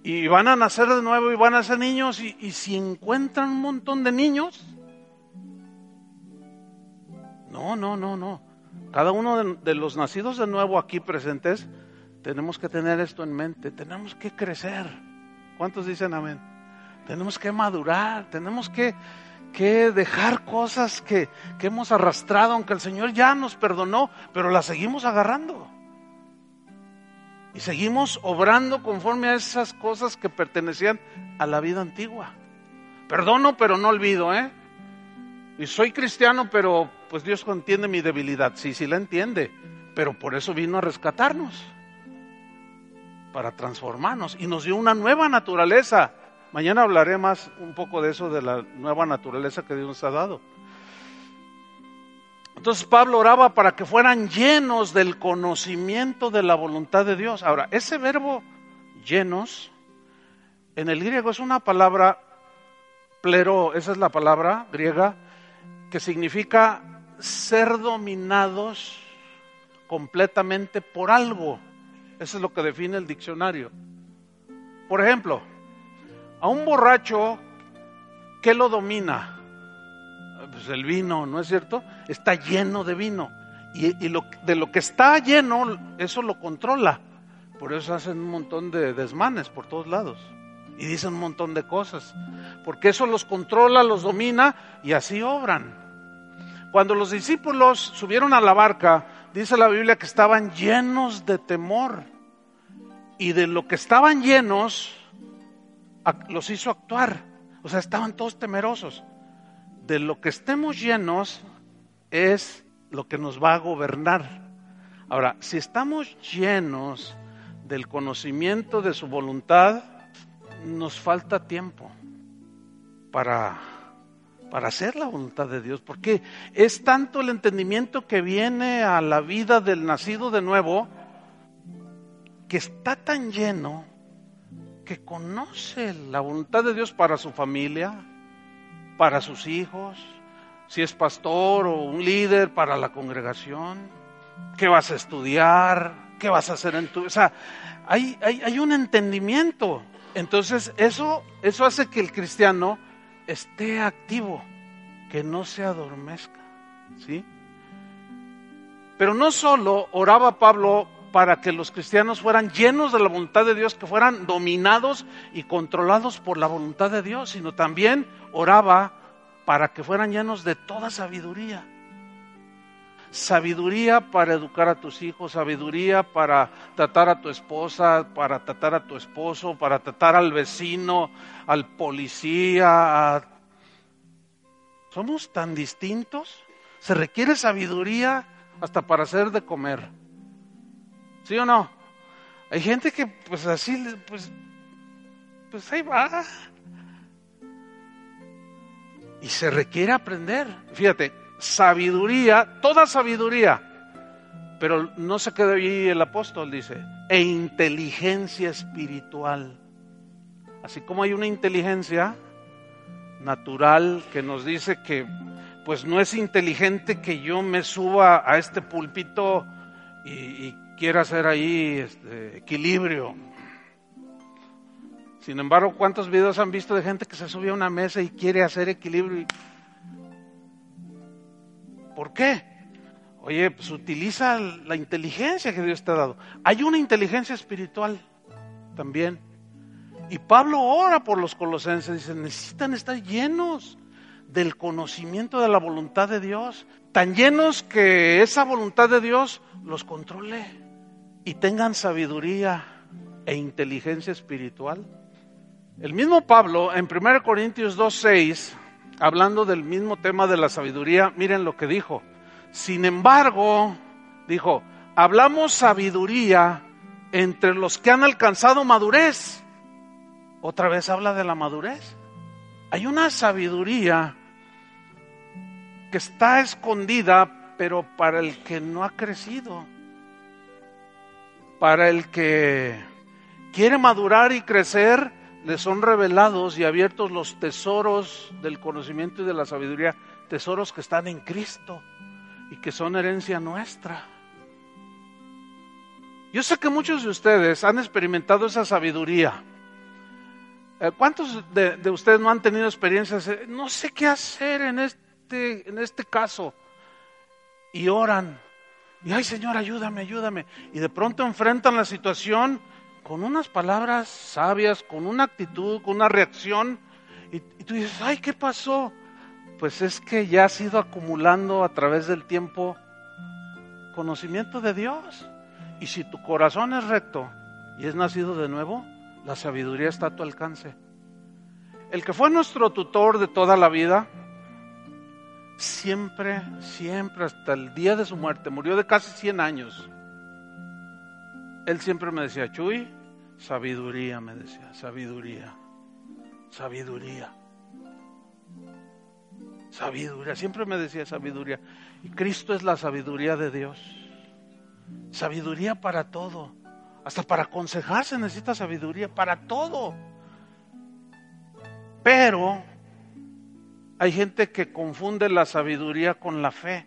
y van a nacer de nuevo y van a ser niños y, si encuentran un montón de niños? No, no, no, no. Cada uno de los nacidos de nuevo aquí presentes tenemos que tener esto en mente, tenemos que crecer. ¿Cuántos dicen amén? Tenemos que madurar, tenemos que, que dejar cosas que, que hemos arrastrado, aunque el Señor ya nos perdonó, pero las seguimos agarrando. Y seguimos obrando conforme a esas cosas que pertenecían a la vida antigua. Perdono, pero no olvido, ¿eh? Y soy cristiano, pero pues Dios entiende mi debilidad. Sí, sí la entiende. Pero por eso vino a rescatarnos. Para transformarnos. Y nos dio una nueva naturaleza. Mañana hablaré más un poco de eso, de la nueva naturaleza que Dios nos ha dado. Entonces Pablo oraba para que fueran llenos del conocimiento de la voluntad de Dios. Ahora, ese verbo llenos en el griego es una palabra plero, esa es la palabra griega que significa ser dominados completamente por algo. Eso es lo que define el diccionario. Por ejemplo, a un borracho, ¿qué lo domina? Pues el vino, ¿no es cierto? está lleno de vino. Y, de lo que está lleno, eso lo controla. Por eso hacen un montón de desmanes por todos lados. Y dicen un montón de cosas. Porque eso los controla, los domina y así obran. Cuando los discípulos subieron a la barca, dice la Biblia que estaban llenos de temor. Y de lo que estaban llenos, los hizo actuar. O sea, estaban todos temerosos. De lo que estemos llenos, es lo que nos va a gobernar. Ahora, si estamos llenos del conocimiento de su voluntad, nos falta tiempo para, para hacer la voluntad de Dios, porque es tanto el entendimiento que viene a la vida del nacido de nuevo, que está tan lleno que conoce la voluntad de Dios para su familia, para sus hijos, si es pastor o un líder para la congregación, qué vas a estudiar, qué vas a hacer en tu... O sea, hay, hay, un entendimiento. Entonces eso, eso hace que el cristiano esté activo, que no se adormezca. ¿Sí? Pero no solo oraba Pablo para que los cristianos fueran llenos de la voluntad de Dios, que fueran dominados y controlados por la voluntad de Dios, sino también oraba para que fueran llenos de toda sabiduría. Sabiduría para educar a tus hijos, sabiduría para tratar a tu esposa, para tratar a tu esposo, para tratar al vecino, al policía. Somos tan distintos. Se requiere sabiduría hasta para hacer de comer. ¿Sí o no? Hay gente que pues así, pues, pues ahí va. Y se requiere aprender. Fíjate, sabiduría, toda sabiduría. Pero no se queda ahí el apóstol, dice, e inteligencia espiritual. Así como hay una inteligencia natural que nos dice que pues no es inteligente que yo me suba a este púlpito y, quiera hacer ahí este, equilibrio. Sin embargo, ¿cuántos videos han visto de gente que se sube a una mesa y quiere hacer equilibrio? ¿Por qué? Oye, pues utiliza la inteligencia que Dios te ha dado. Hay una inteligencia espiritual también. Y Pablo ora por los colosenses, dice, necesitan estar llenos del conocimiento de la voluntad de Dios, tan llenos que esa voluntad de Dios los controle y tengan sabiduría e inteligencia espiritual. El mismo Pablo en 1 Corintios 2.6, hablando del mismo tema de la sabiduría, miren lo que dijo. Sin embargo, dijo, hablamos sabiduría entre los que han alcanzado madurez. Otra vez habla de la madurez. Hay una sabiduría que está escondida, pero para el que no ha crecido, para el que quiere madurar y crecer, le son revelados y abiertos los tesoros del conocimiento y de la sabiduría, tesoros que están en Cristo y que son herencia nuestra. Yo sé que muchos de ustedes han experimentado esa sabiduría. Eh, ¿Cuántos de, ustedes no han tenido experiencias? No sé qué hacer en este, en este caso. Y oran. Y, ay Señor, ayúdame, ayúdame. Y de pronto enfrentan la situación con unas palabras sabias, con una actitud, con una reacción. Y, tú dices, ay, ¿qué pasó? Pues es que ya has ido acumulando a través del tiempo conocimiento de Dios. Y si tu corazón es recto y es nacido de nuevo, la sabiduría está a tu alcance. El que fue nuestro tutor de toda la vida, siempre, siempre, hasta el día de su muerte, murió de casi 100 años. Él siempre me decía, Chuy, sabiduría, me decía, sabiduría, sabiduría. Sabiduría, siempre me decía sabiduría. Y Cristo es la sabiduría de Dios. Sabiduría para todo. Hasta para aconsejarse necesita sabiduría, para todo. Pero hay gente que confunde la sabiduría con la fe.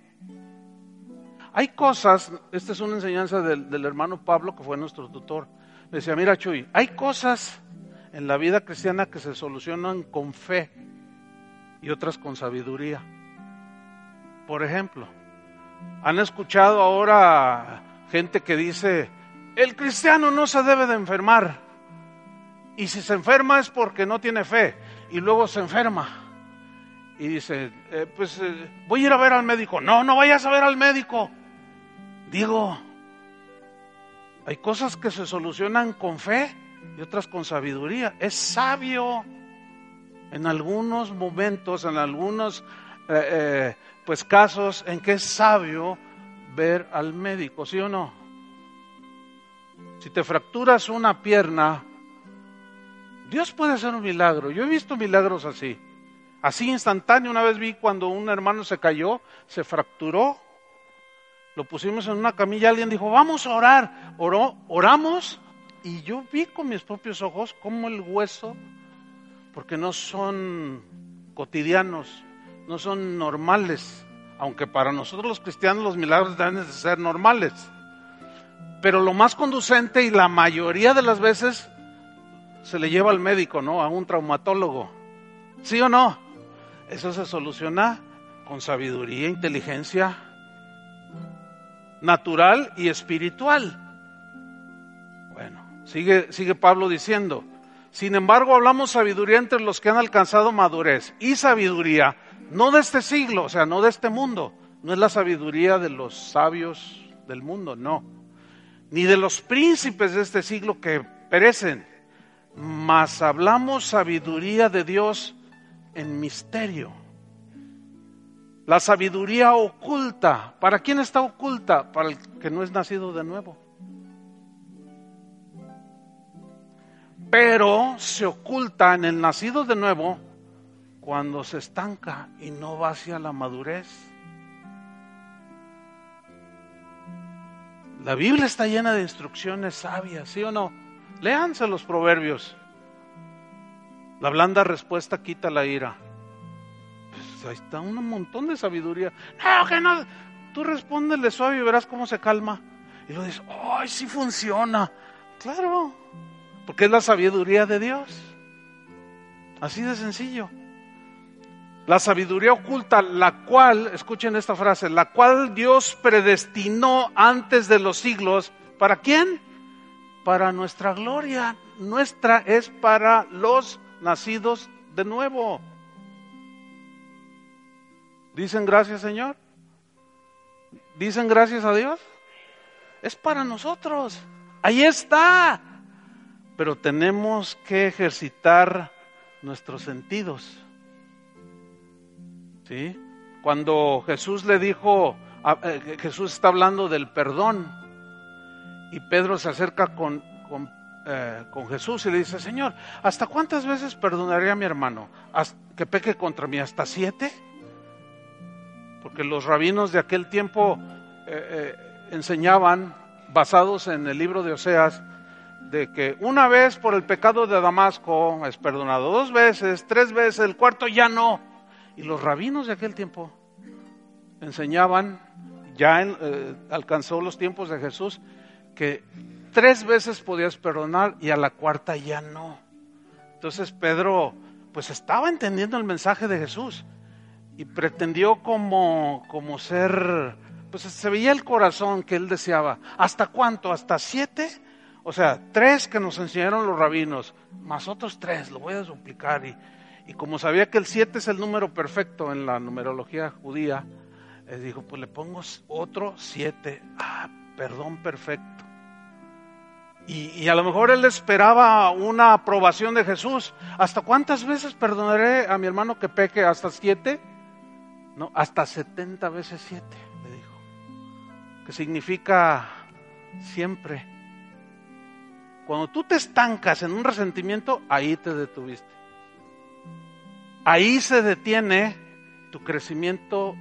Hay cosas, esta es una enseñanza del, hermano Pablo, que fue nuestro tutor. Me decía, mira Chuy, hay cosas en la vida cristiana que se solucionan con fe y otras con sabiduría. Por ejemplo, han escuchado ahora gente que dice, el cristiano no se debe de enfermar. Y si se enferma es porque no tiene fe. Y luego se enferma. Y dice, eh, pues eh, voy a ir a ver al médico. No, no vayas a ver al médico. Digo, hay cosas que se solucionan con fe y otras con sabiduría. Es sabio en algunos momentos, en algunos eh, pues casos en que es sabio ver al médico, ¿sí o no? Si te fracturas una pierna, Dios puede hacer un milagro. Yo he visto milagros así. Así instantáneo, una vez vi cuando un hermano se cayó, se fracturó, lo pusimos en una camilla, alguien dijo, vamos a orar. Oró, oramos y yo vi con mis propios ojos cómo el hueso porque no son cotidianos, no son normales, aunque para nosotros los cristianos los milagros deben de ser normales. Pero lo más conducente y la mayoría de las veces se le lleva al médico, ¿no? A un traumatólogo. ¿Sí o no? Eso se soluciona con sabiduría, inteligencia natural y espiritual. Bueno, sigue, sigue Pablo diciendo, sin embargo, hablamos sabiduría entre los que han alcanzado madurez. Y sabiduría, no de este siglo, o sea, no de este mundo. No es la sabiduría de los sabios del mundo, no. Ni de los príncipes de este siglo que perecen. Mas hablamos sabiduría de Dios en misterio. La sabiduría oculta. ¿Para quién está oculta? Para el que no es nacido de nuevo. pero se oculta en el nacido de nuevo cuando se estanca y no va hacia la madurez. La Biblia está llena de instrucciones sabias, ¿sí o no? Léanse los proverbios. La blanda respuesta quita la ira. Pues ahí está un montón de sabiduría. No, que no. Tú respóndele suave y verás cómo se calma. Y lo dices, ¡ay, sí funciona! Claro, porque es la sabiduría de Dios. Así de sencillo. la sabiduría oculta, la cual, escuchen esta frase, la cual Dios predestinó antes de los siglos, ¿para quién? Para nuestra gloria. Nuestra es para los nacidos de nuevo. ¿Dicen gracias, Señor? ¿Dicen gracias a Dios? Es para nosotros. Ahí está. Pero tenemos que ejercitar nuestros sentidos. ¿Sí? Cuando Jesús le dijo, eh, Jesús está hablando del perdón y Pedro se acerca con, con, eh, con, Jesús y le dice, Señor, ¿hasta cuántas veces perdonaré a mi hermano? ¿Que peque contra mí? ¿Hasta siete? Porque los rabinos de aquel tiempo eh, enseñaban, basados en el libro de Oseas, de que una vez por el pecado de Damasco es perdonado, dos veces, tres veces, el cuarto ya no. Y los rabinos de aquel tiempo enseñaban, ya eh, alcanzó los tiempos de Jesús, que tres veces podías perdonar y a la cuarta ya no. Entonces Pedro pues estaba entendiendo el mensaje de Jesús y pretendió como, como ser, pues se veía el corazón que él deseaba. ¿Hasta cuánto? ¿Hasta siete? O sea, tres que nos enseñaron los rabinos, más otros tres, lo voy a duplicar. Y, y como sabía que el siete es el número perfecto en la numerología judía, eh, dijo, pues le pongo otro siete. Ah, perdón perfecto. Y, a lo mejor él esperaba una aprobación de Jesús. ¿Hasta cuántas veces perdonaré a mi hermano que peque? ¿Hasta siete? No, hasta setenta veces siete, le dijo. Que significa siempre. Cuando tú te estancas en un resentimiento, ahí te detuviste. Ahí se detiene tu crecimiento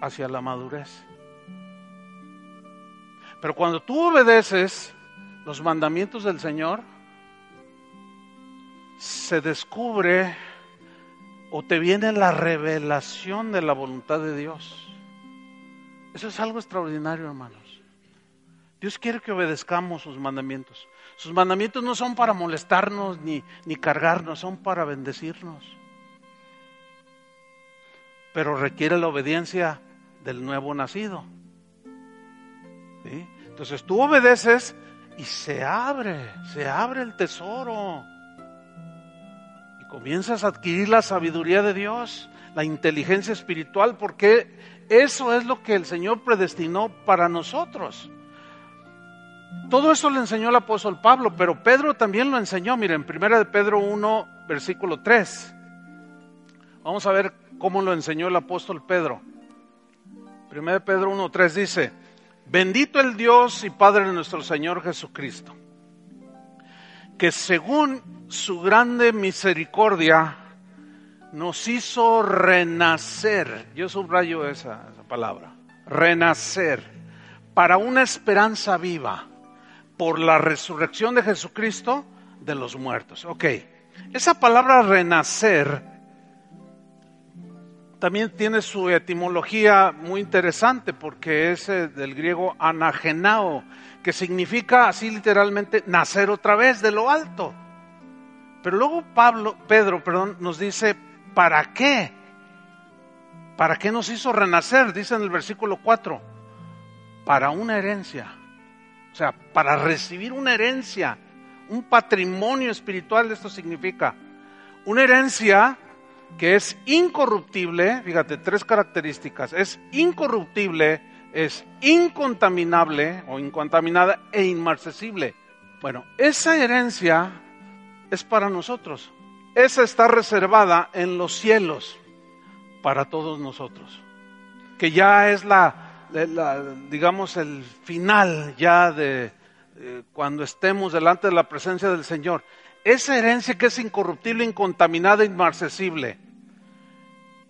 hacia la madurez. Pero cuando tú obedeces los mandamientos del Señor, se descubre o te viene la revelación de la voluntad de Dios. Eso es algo extraordinario, hermanos. Dios quiere que obedezcamos sus mandamientos. Sus mandamientos no son para molestarnos ni, ni cargarnos, son para bendecirnos. Pero requiere la obediencia del nuevo nacido. Entonces tú obedeces y se abre, se abre el tesoro. Y comienzas a adquirir la sabiduría de Dios, la inteligencia espiritual, porque eso es lo que el Señor predestinó para nosotros. Todo eso le enseñó el apóstol Pablo, pero Pedro también lo enseñó. Miren, primera de Pedro 1, versículo 3. Vamos a ver cómo lo enseñó el apóstol Pedro. Primera de Pedro 1, 3 dice, bendito el Dios y Padre de nuestro Señor Jesucristo, que según su grande misericordia nos hizo renacer. Yo subrayo esa, palabra, renacer, para una esperanza viva por la resurrección de Jesucristo de los muertos. Ok, esa palabra renacer también tiene su etimología muy interesante porque es eh, del griego anagenao, que significa así literalmente nacer otra vez de lo alto. Pero luego Pablo, Pedro, perdón, nos dice, ¿para qué? ¿Para qué nos hizo renacer? Dice en el versículo 4, para una herencia o sea, para recibir una herencia, un patrimonio espiritual, esto significa una herencia que es incorruptible, fíjate, tres características, es incorruptible, es incontaminable o incontaminada e inmarcesible. Bueno, esa herencia es para nosotros. Esa está reservada en los cielos para todos nosotros, que ya es la digamos, el final ya de eh, cuando estemos delante de la presencia del Señor. Esa herencia que es incorruptible, incontaminada, inmarcesible.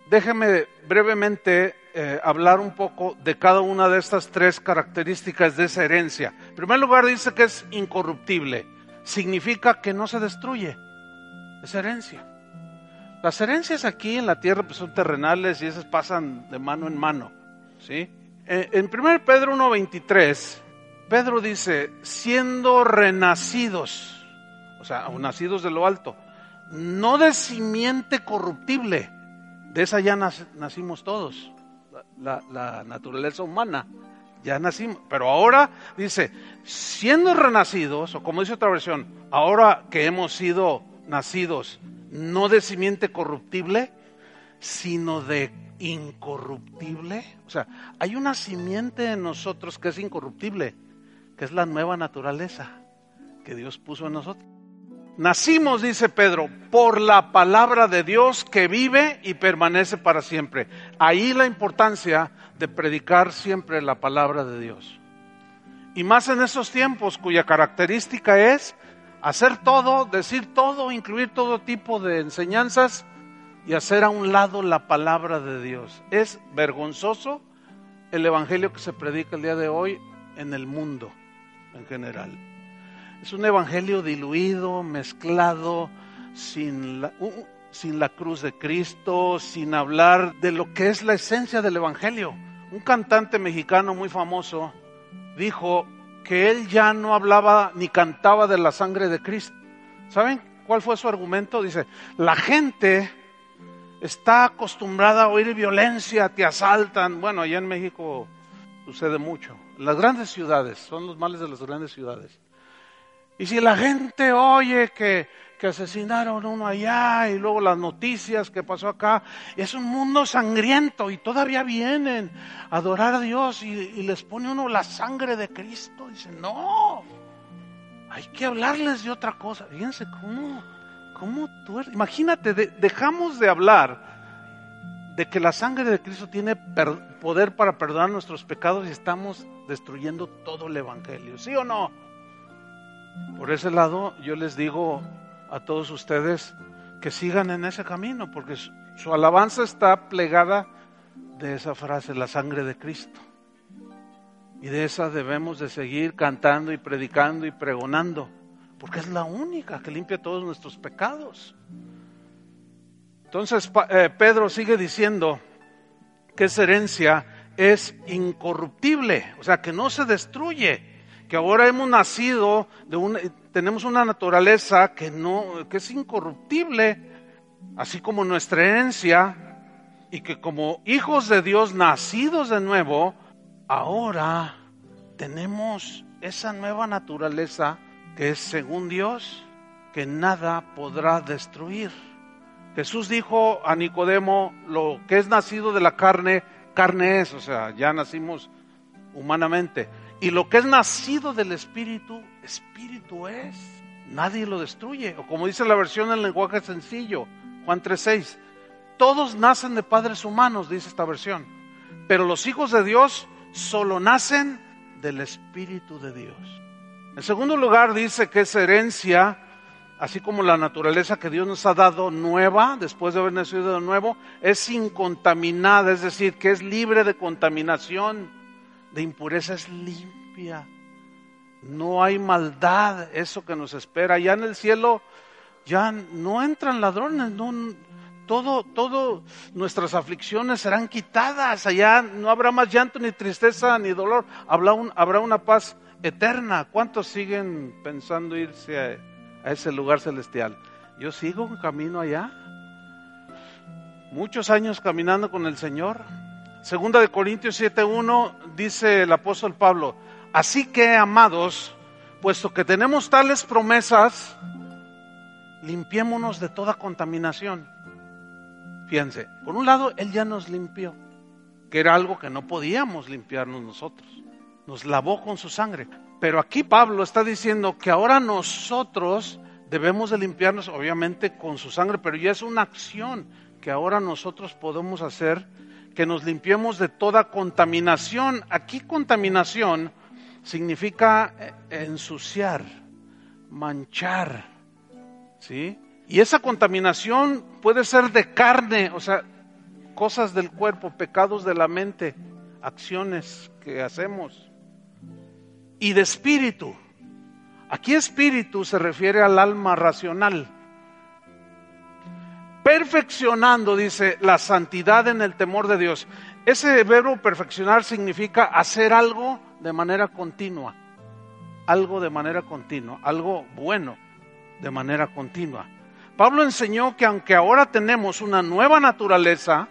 Déjeme brevemente eh, hablar un poco de cada una de estas tres características de esa herencia. En primer lugar, dice que es incorruptible. Significa que no se destruye. esa herencia. Las herencias aquí en la tierra pues, son terrenales y esas pasan de mano en mano. ¿sí? Eh, en 1 Pedro 1.23, Pedro dice, siendo renacidos, o sea, nacidos de lo alto, no de simiente corruptible, De esa ya nacimos todos, la, naturaleza humana. Ya nacimos. Pero ahora dice, siendo renacidos, o como dice otra versión, ahora que hemos sido nacidos, no de simiente corruptible, sino de incorruptible. O sea, hay una simiente en nosotros que es incorruptible, que es la nueva naturaleza que Dios puso en nosotros. Nacimos, dice Pedro, por la palabra de Dios que vive y permanece para siempre. Ahí la importancia de predicar siempre la palabra de Dios. Y más en esos tiempos cuya característica es hacer todo, decir todo, incluir todo tipo de enseñanzas y hacer a un lado la palabra de Dios. Es vergonzoso el evangelio que se predica el día de hoy en el mundo en general. Es un evangelio diluido, mezclado, sin la, sin la cruz de Cristo, sin hablar de lo que es la esencia del evangelio. Un cantante mexicano muy famoso dijo que él ya no hablaba ni cantaba de la sangre de Cristo. ¿Saben cuál fue su argumento? Dice, la gente está acostumbrada a oír violencia, te asaltan. Bueno, allá en México sucede mucho. Las grandes ciudades, son los males de las grandes ciudades. Y si la gente oye que, que asesinaron uno allá y luego las noticias que pasó acá, es un mundo sangriento y todavía vienen a adorar a Dios y, les pone uno la sangre de Cristo. Dicen, no, hay que hablarles de otra cosa. Fíjense cómo ¿Cómo tú Imagínate, dejamos de hablar de que la sangre de Cristo tiene poder para perdonar nuestros pecados y estamos destruyendo todo el Evangelio. ¿Sí o no? Por ese lado, yo les digo a todos ustedes que sigan en ese camino, porque su, alabanza está plegada de esa frase, la sangre de Cristo. Y de esa debemos de seguir cantando y predicando y pregonando porque es la única que limpia todos nuestros pecados. Entonces eh, Pedro sigue diciendo que esa herencia es incorruptible, o sea, que no se destruye, que ahora hemos nacido de una, tenemos una naturaleza que no, que es incorruptible, así como nuestra herencia, y que como hijos de Dios nacidos de nuevo, ahora tenemos esa nueva naturaleza que es según Dios, que nada podrá destruir. Jesús dijo a Nicodemo, lo que es nacido de la carne, carne es, o sea, ya nacimos humanamente. Y lo que es nacido del Espíritu, Espíritu es. Nadie lo destruye. O como dice la versión en lenguaje sencillo, Juan 3.6, todos nacen de padres humanos, dice esta versión. Pero los hijos de Dios solo nacen del Espíritu de Dios. En segundo lugar, dice que esa herencia, así como la naturaleza que Dios nos ha dado nueva, después de haber nacido de nuevo, es incontaminada, es decir, que es libre de contaminación, de impureza, es limpia. No hay maldad, eso que nos espera. Ya en el cielo ya no entran ladrones, no, todo, todo nuestras aflicciones serán quitadas. Allá no habrá más llanto, ni tristeza, ni dolor. Habrá, un, habrá una paz eterna. ¿Cuántos siguen pensando irse a, ese lugar celestial? Yo sigo un camino allá. Muchos años caminando con el Señor. Segunda de Corintios 7:1 dice el apóstol Pablo, así que amados, puesto que tenemos tales promesas, limpiémonos de toda contaminación. Fíjense, por un lado, Él ya nos limpió, que era algo que no podíamos limpiarnos nosotros nos lavó con su sangre. Pero aquí Pablo está diciendo que ahora nosotros debemos de limpiarnos, obviamente, con su sangre, pero ya es una acción que ahora nosotros podemos hacer, que nos limpiemos de toda contaminación. Aquí contaminación significa eh, ensuciar, manchar, ¿sí? Y esa contaminación puede ser de carne, o sea, cosas del cuerpo, pecados de la mente, acciones que hacemos y de espíritu. Aquí espíritu se refiere al alma racional. Perfeccionando, dice, la santidad en el temor de Dios. Ese verbo perfeccionar significa hacer algo de manera continua. Algo de manera continua, algo bueno de manera continua. Pablo enseñó que aunque ahora tenemos una nueva naturaleza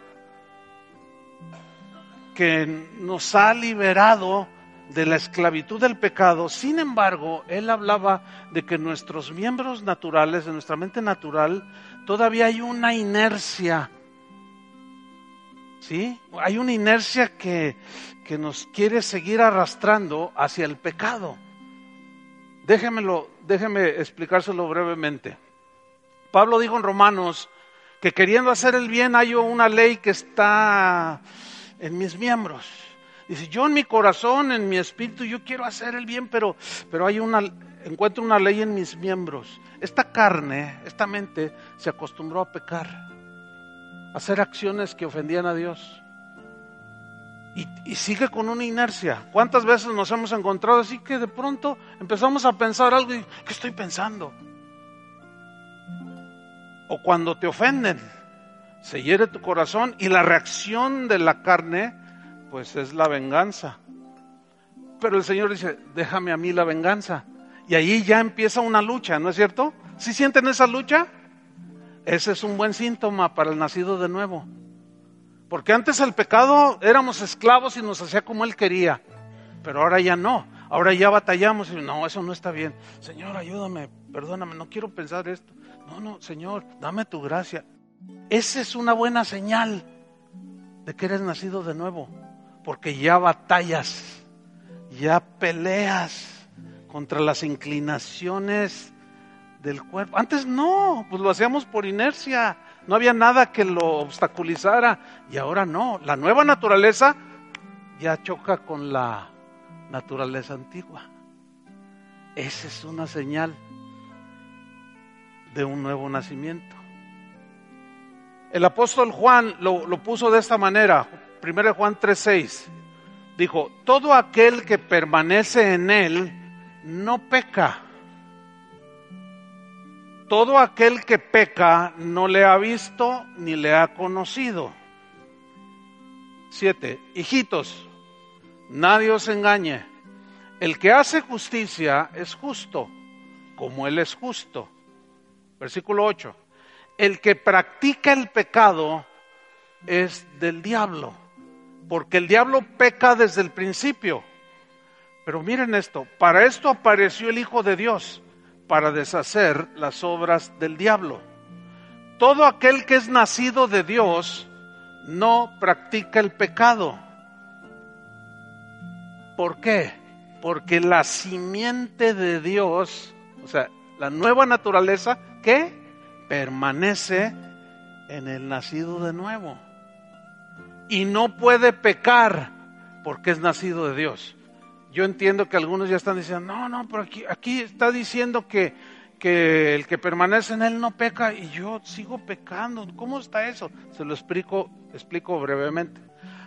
que nos ha liberado de la esclavitud del pecado, sin embargo, él hablaba de que nuestros miembros naturales, de nuestra mente natural, todavía hay una inercia. ¿Sí? Hay una inercia que, que nos quiere seguir arrastrando hacia el pecado. Déjemelo, déjeme explicárselo brevemente. Pablo dijo en Romanos que queriendo hacer el bien hay una ley que está en mis miembros. Dice, yo en mi corazón, en mi espíritu, yo quiero hacer el bien, pero, pero hay una, encuentro una ley en mis miembros. Esta carne, esta mente, se acostumbró a pecar, a hacer acciones que ofendían a Dios. Y, sigue con una inercia. ¿Cuántas veces nos hemos encontrado así que de pronto empezamos a pensar algo y ¿qué estoy pensando? O cuando te ofenden, se hiere tu corazón y la reacción de la carne, pues es la venganza. Pero el Señor dice, déjame a mí la venganza. Y ahí ya empieza una lucha, ¿no es cierto? ¿Sí sienten esa lucha? Ese es un buen síntoma para el nacido de nuevo. Porque antes el pecado éramos esclavos y nos hacía como Él quería. Pero ahora ya no. Ahora ya batallamos y no, eso no está bien. Señor, ayúdame, perdóname, no quiero pensar esto. No, no, Señor, dame tu gracia. Esa es una buena señal de que eres nacido de nuevo, porque ya batallas, ya peleas contra las inclinaciones del cuerpo. Antes no, pues lo hacíamos por inercia, no había nada que lo obstaculizara y ahora no. La nueva naturaleza ya choca con la naturaleza antigua. Esa es una señal de un nuevo nacimiento. El apóstol Juan lo, lo puso de esta manera, 1 Juan 3:6. Dijo, todo aquel que permanece en él no peca. Todo aquel que peca no le ha visto ni le ha conocido. Siete, hijitos, nadie os engañe. El que hace justicia es justo, como él es justo. Versículo 8. El que practica el pecado es del diablo, porque el diablo peca desde el principio. Pero miren esto, para esto apareció el Hijo de Dios, para deshacer las obras del diablo. Todo aquel que es nacido de Dios no practica el pecado. ¿Por qué? Porque la simiente de Dios, o sea, la nueva naturaleza, que permanece en el nacido de nuevo. Y no puede pecar porque es nacido de Dios. Yo entiendo que algunos ya están diciendo, no, no, pero aquí, está diciendo que, que el que permanece en él no peca y yo sigo pecando. ¿Cómo está eso? Se lo explico, explico brevemente.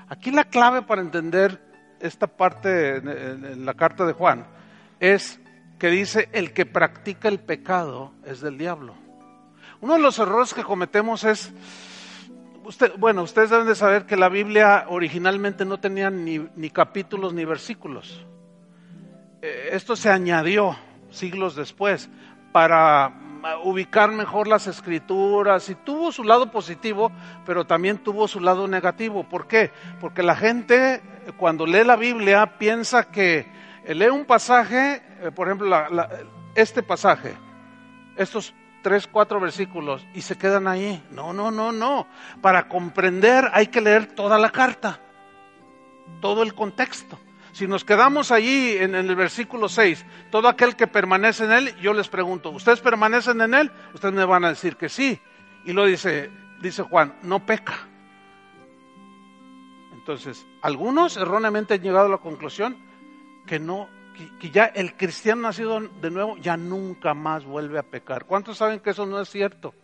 Aquí la clave para entender esta parte en la carta de Juan es que dice, el que practica el pecado es del diablo. Uno de los errores que cometemos es, usted, bueno, ustedes deben de saber que la Biblia originalmente no tenía ni, ni capítulos ni versículos. Eh, esto se añadió siglos después para ubicar mejor las escrituras y tuvo su lado positivo, pero también tuvo su lado negativo. ¿Por qué? Porque la gente cuando lee la Biblia piensa que lee un pasaje eh, por ejemplo, este pasaje, estos tres, cuatro versículos, y se quedan ahí. No, no, no, no. Para comprender hay que leer toda la carta, todo el contexto. Si nos quedamos allí en, el versículo 6, todo aquel que permanece en él, yo les pregunto, ¿ustedes permanecen en él? Ustedes me van a decir que sí. Y lo dice, dice Juan, no peca. Entonces, algunos erróneamente han llegado a la conclusión que no que, ya el cristiano nacido de nuevo ya nunca más vuelve a pecar. ¿Cuántos saben que eso no es cierto?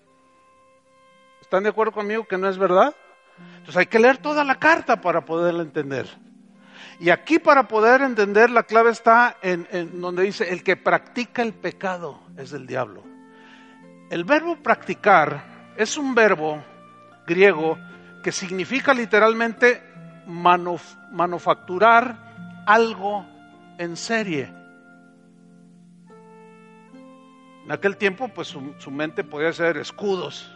¿Están de acuerdo conmigo que no es verdad? Entonces hay que leer toda la carta para poderla entender. Y aquí para poder entender la clave está en, donde dice, el que practica el pecado es del diablo. El verbo practicar es un verbo griego que significa literalmente manufacturar algo en serie. En aquel tiempo, pues su, mente podía ser escudos,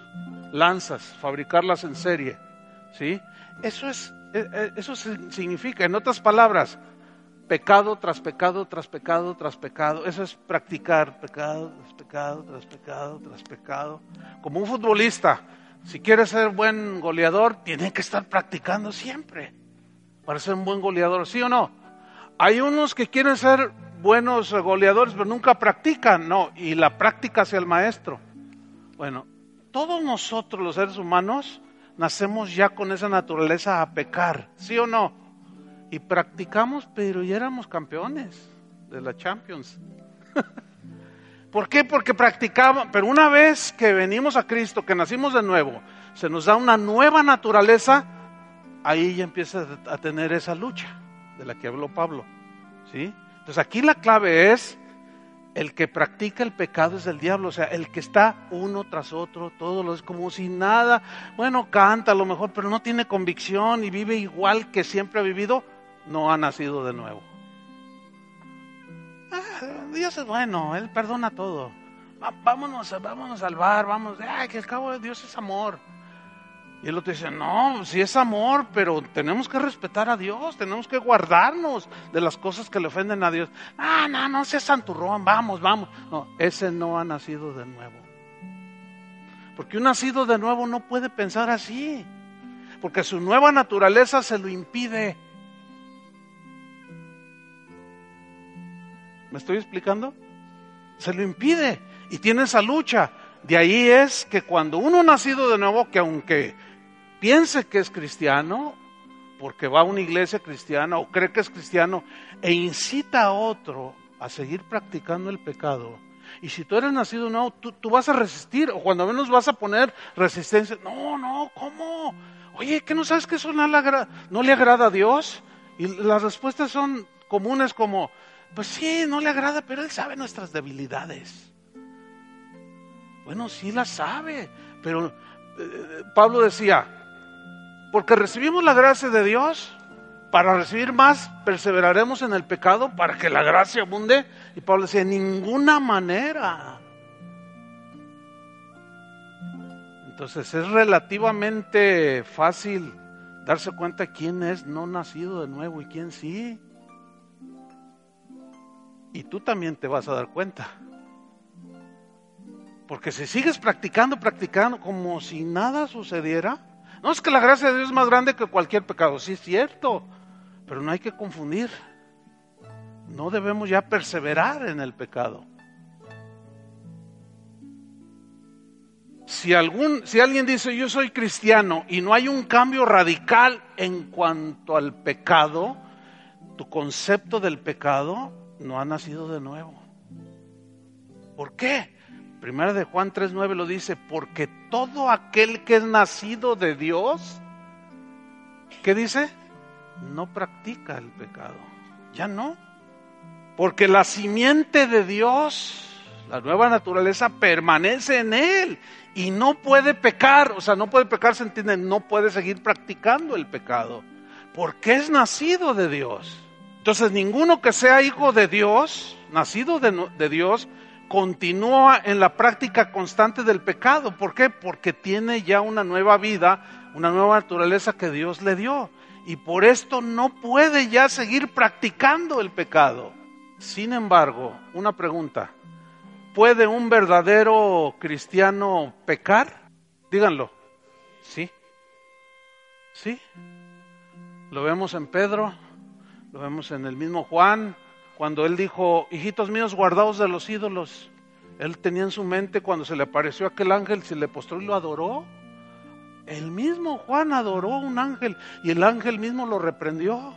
lanzas, fabricarlas en serie, ¿sí? Eso es, eso significa, en otras palabras, pecado tras pecado, tras pecado, tras pecado. Eso es practicar pecado tras pecado, tras pecado, tras pecado. Como un futbolista, si quiere ser buen goleador, tiene que estar practicando siempre para ser un buen goleador, ¿sí o no? Hay unos que quieren ser buenos goleadores, pero nunca practican, no, y la práctica hacia el maestro. Bueno, todos nosotros los seres humanos nacemos ya con esa naturaleza a pecar, ¿sí o no? Y practicamos, pero ya éramos campeones de la Champions. ¿Por qué? Porque practicamos, pero una vez que venimos a Cristo, que nacimos de nuevo, se nos da una nueva naturaleza, ahí ya empieza a tener esa lucha de la que habló Pablo. ¿sí? Entonces aquí la clave es el que practica el pecado es el diablo, o sea, el que está uno tras otro, todo lo es como si nada, bueno, canta a lo mejor, pero no tiene convicción y vive igual que siempre ha vivido, no ha nacido de nuevo. Ah, Dios es bueno, Él perdona todo. Vámonos, vámonos al bar, vamos, ay, que el cabo de Dios es amor. Y el otro dice, no, sí es amor, pero tenemos que respetar a Dios, tenemos que guardarnos de las cosas que le ofenden a Dios. Ah, no, no seas santurrón, vamos, vamos. No, ese no ha nacido de nuevo. Porque un nacido de nuevo no puede pensar así, porque su nueva naturaleza se lo impide. ¿Me estoy explicando? Se lo impide y tiene esa lucha. De ahí es que cuando uno nacido de nuevo, que aunque piense que es cristiano, porque va a una iglesia cristiana o cree que es cristiano, e incita a otro a seguir practicando el pecado, y si tú eres nacido nuevo, tú, tú, vas a resistir, o cuando menos vas a poner resistencia. No, no, ¿cómo? Oye, ¿qué no sabes que eso no le, agrada, no le agrada a Dios? Y las respuestas son comunes como, pues sí, no le agrada, pero Él sabe nuestras debilidades. Bueno, sí las sabe, pero eh, Pablo decía, porque recibimos la gracia de Dios, para recibir más perseveraremos en el pecado para que la gracia abunde. Y Pablo decía, ninguna manera. Entonces es relativamente fácil darse cuenta quién es no nacido de nuevo y quién sí. Y tú también te vas a dar cuenta. Porque si sigues practicando, practicando como si nada sucediera, no es que la gracia de Dios es más grande que cualquier pecado, sí es cierto, pero no hay que confundir. No debemos ya perseverar en el pecado. Si, algún, si alguien dice yo soy cristiano y no hay un cambio radical en cuanto al pecado, tu concepto del pecado no ha nacido de nuevo. ¿Por qué? Primera de Juan 3.9 lo dice, porque todo aquel que es nacido de Dios, ¿qué dice? No practica el pecado. Ya no. Porque la simiente de Dios, la nueva naturaleza, permanece en él y no puede pecar. O sea, no puede pecar, se entiende, no puede seguir practicando el pecado. Porque es nacido de Dios. Entonces, ninguno que sea hijo de Dios, nacido de, de Dios, continúa en la práctica constante del pecado. ¿Por qué? Porque tiene ya una nueva vida, una nueva naturaleza que Dios le dio. Y por esto no puede ya seguir practicando el pecado. Sin embargo, una pregunta. ¿Puede un verdadero cristiano pecar? Díganlo. Sí. Sí. Lo vemos en Pedro, lo vemos en el mismo Juan, cuando él dijo, hijitos míos, guardaos de los ídolos. Él tenía en su mente cuando se le apareció aquel ángel, se le postró y lo adoró. El mismo Juan adoró a un ángel y el ángel mismo lo reprendió.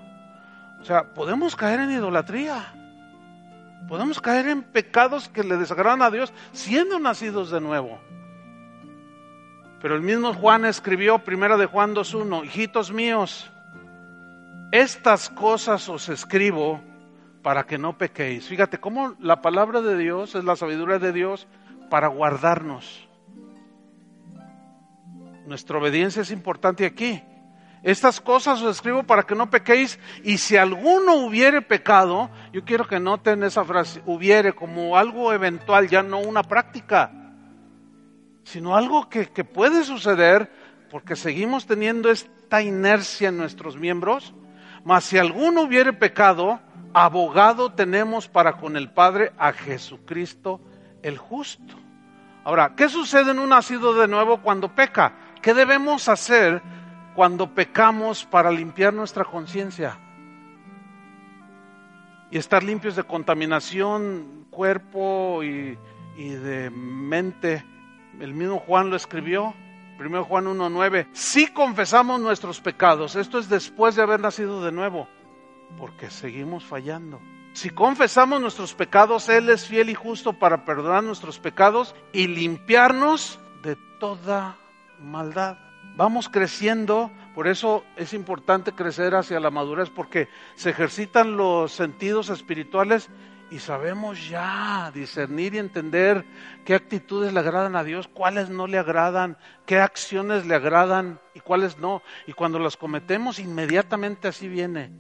O sea, podemos caer en idolatría. Podemos caer en pecados que le desagradan a Dios siendo nacidos de nuevo. Pero el mismo Juan escribió, primera de Juan 2.1, hijitos míos, estas cosas os escribo para que no pequéis. Fíjate cómo la palabra de Dios es la sabiduría de Dios para guardarnos. Nuestra obediencia es importante aquí. Estas cosas os escribo para que no pequéis y si alguno hubiere pecado, yo quiero que noten esa frase, hubiere como algo eventual, ya no una práctica, sino algo que, que puede suceder porque seguimos teniendo esta inercia en nuestros miembros, mas si alguno hubiere pecado, abogado tenemos para con el Padre a Jesucristo el justo. Ahora, ¿qué sucede en un nacido de nuevo cuando peca? ¿Qué debemos hacer cuando pecamos para limpiar nuestra conciencia? Y estar limpios de contaminación, cuerpo y, y de mente. El mismo Juan lo escribió. 1 Juan 1.9. Si confesamos nuestros pecados, esto es después de haber nacido de nuevo, porque seguimos fallando. Si confesamos nuestros pecados, Él es fiel y justo para perdonar nuestros pecados y limpiarnos de toda maldad. Vamos creciendo, por eso es importante crecer hacia la madurez, porque se ejercitan los sentidos espirituales y sabemos ya discernir y entender qué actitudes le agradan a Dios, cuáles no le agradan, qué acciones le agradan y cuáles no. Y cuando las cometemos, inmediatamente así viene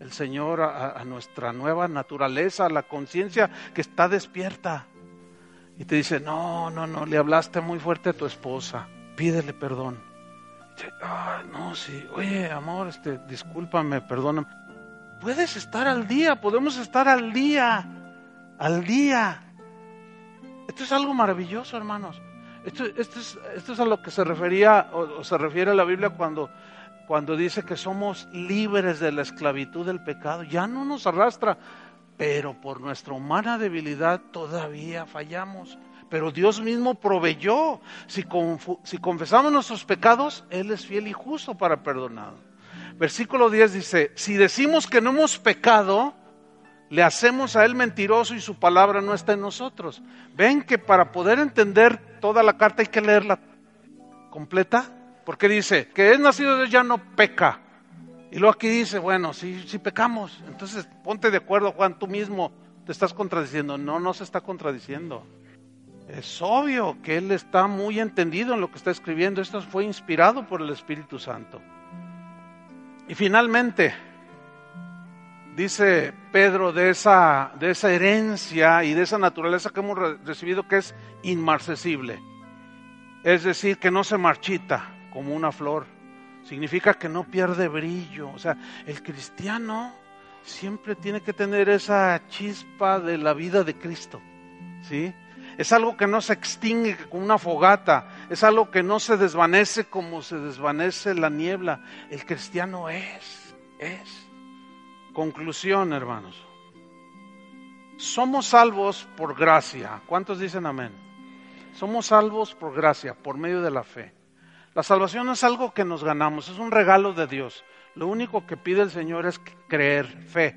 el Señor a, nuestra nueva naturaleza, a la conciencia que está despierta. Y te dice, no, no, no, le hablaste muy fuerte a tu esposa, pídele perdón. Ay, no, sí, oye, amor, este, discúlpame, perdóname puedes estar al día, podemos estar al día, al día. Esto es algo maravilloso, hermanos. Esto, es, esto es, a lo que se refería o, se refiere la Biblia cuando, cuando dice que somos libres de la esclavitud del pecado. Ya no nos arrastra, pero por nuestra humana debilidad todavía fallamos. Pero Dios mismo proveyó. Si, confesamos nuestros pecados, Él es fiel y justo para perdonar. Versículo 10 dice, si decimos que no hemos pecado, le hacemos a Él mentiroso y su palabra no está en nosotros. Ven que para poder entender toda la carta hay que leerla completa, porque dice que es nacido de Dios ya no peca. Y luego aquí dice, bueno, si, si pecamos, entonces ponte de acuerdo, Juan, tú mismo te estás contradiciendo. No, no se está contradiciendo. Es obvio que Él está muy entendido en lo que está escribiendo. Esto fue inspirado por el Espíritu Santo. Y finalmente, dice Pedro de esa, de esa herencia y de esa naturaleza que hemos recibido que es inmarcesible. Es decir, que no se marchita como una flor. Significa que no pierde brillo. O sea, el cristiano siempre tiene que tener esa chispa de la vida de Cristo. ¿Sí? Es algo que no se extingue como una fogata, es algo que no se desvanece como se desvanece la niebla. El cristiano es, es. Conclusión, hermanos. Somos salvos por gracia. ¿Cuántos dicen amén? Somos salvos por gracia, por medio de la fe. La salvación no es algo que nos ganamos, es un regalo de Dios. Lo único que pide el Señor es creer, fe.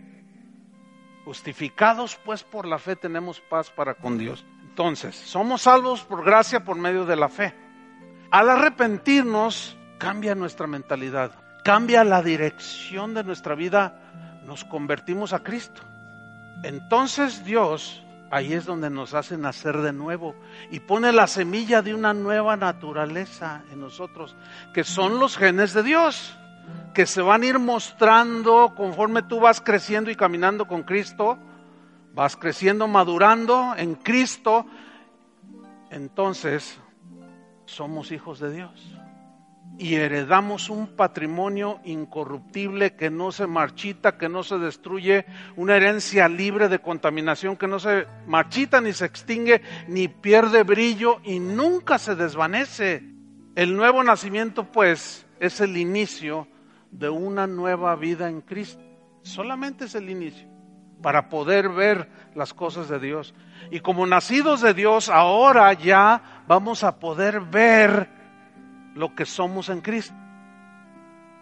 Justificados pues por la fe tenemos paz para con Dios. Entonces, somos salvos por gracia por medio de la fe. Al arrepentirnos, cambia nuestra mentalidad, cambia la dirección de nuestra vida, nos convertimos a Cristo. Entonces Dios, ahí es donde nos hace nacer de nuevo y pone la semilla de una nueva naturaleza en nosotros, que son los genes de Dios, que se van a ir mostrando conforme tú vas creciendo y caminando con Cristo vas creciendo, madurando en Cristo, entonces somos hijos de Dios. Y heredamos un patrimonio incorruptible que no se marchita, que no se destruye, una herencia libre de contaminación que no se marchita ni se extingue, ni pierde brillo y nunca se desvanece. El nuevo nacimiento, pues, es el inicio de una nueva vida en Cristo. Solamente es el inicio para poder ver las cosas de Dios. Y como nacidos de Dios, ahora ya vamos a poder ver lo que somos en Cristo.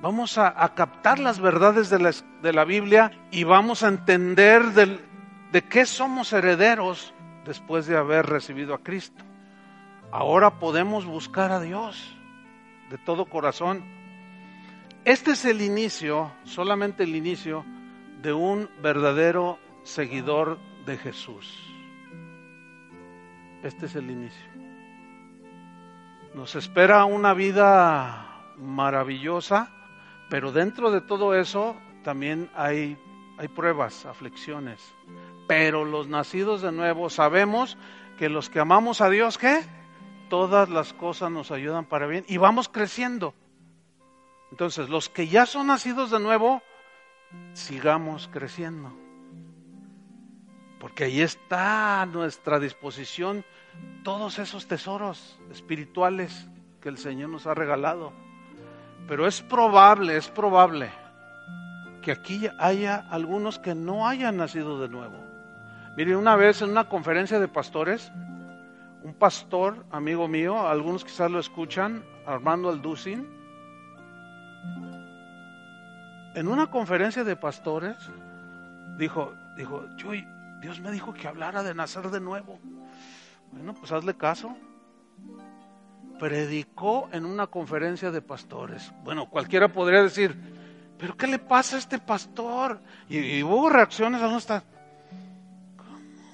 Vamos a, captar las verdades de la, de la, Biblia y vamos a entender de qué somos herederos después de haber recibido a Cristo. Ahora podemos buscar a Dios de todo corazón. Este es el inicio, solamente el inicio de un verdadero seguidor de Jesús. Este es el inicio. Nos espera una vida maravillosa, pero dentro de todo eso también hay hay pruebas, aflicciones. Pero los nacidos de nuevo sabemos que los que amamos a Dios, ¿qué? Todas las cosas nos ayudan para bien y vamos creciendo. Entonces, los que ya son nacidos de nuevo, sigamos creciendo. Porque ahí está nuestra disposición todos esos tesoros espirituales que el Señor nos ha regalado. Pero es probable, es probable que aquí haya algunos que no hayan nacido de nuevo. Mire, una vez en una conferencia de pastores, un pastor, amigo mío, algunos quizás lo escuchan, Armando Alducin, en una conferencia de pastores, dijo, dijo, Chuy, Dios me dijo que hablara de nacer de nuevo. Bueno, pues hazle caso. Predicó en una conferencia de pastores. Bueno, cualquiera podría decir, ¿pero qué le pasa a este pastor? Y, hubo reacciones, ¿dónde está?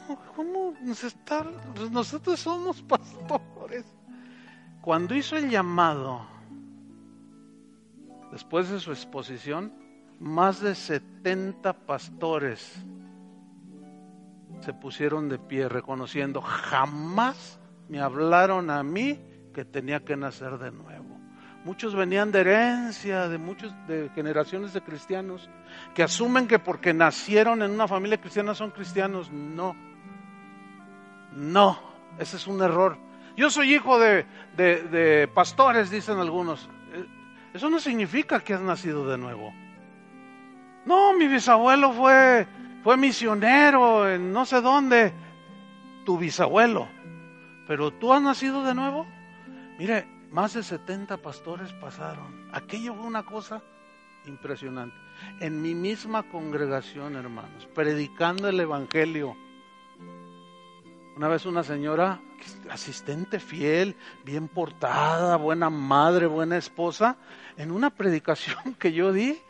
¿Cómo, cómo nos está? Nosotros somos pastores. Cuando hizo el llamado, después de su exposición, más de 70 pastores se pusieron de pie reconociendo, jamás me hablaron a mí que tenía que nacer de nuevo. Muchos venían de herencia, de muchos de generaciones de cristianos que asumen que porque nacieron en una familia cristiana son cristianos. No, no, ese es un error. Yo soy hijo de, de, de pastores, dicen algunos. Eh, eso no significa que has nacido de nuevo. No, mi bisabuelo fue fue misionero en no sé dónde, tu bisabuelo. Pero tú has nacido de nuevo. Mire, más de 70 pastores pasaron. Aquello fue una cosa impresionante. En mi misma congregación, hermanos, predicando el Evangelio. Una vez una señora, asistente fiel, bien portada, buena madre, buena esposa, en una predicación que yo di,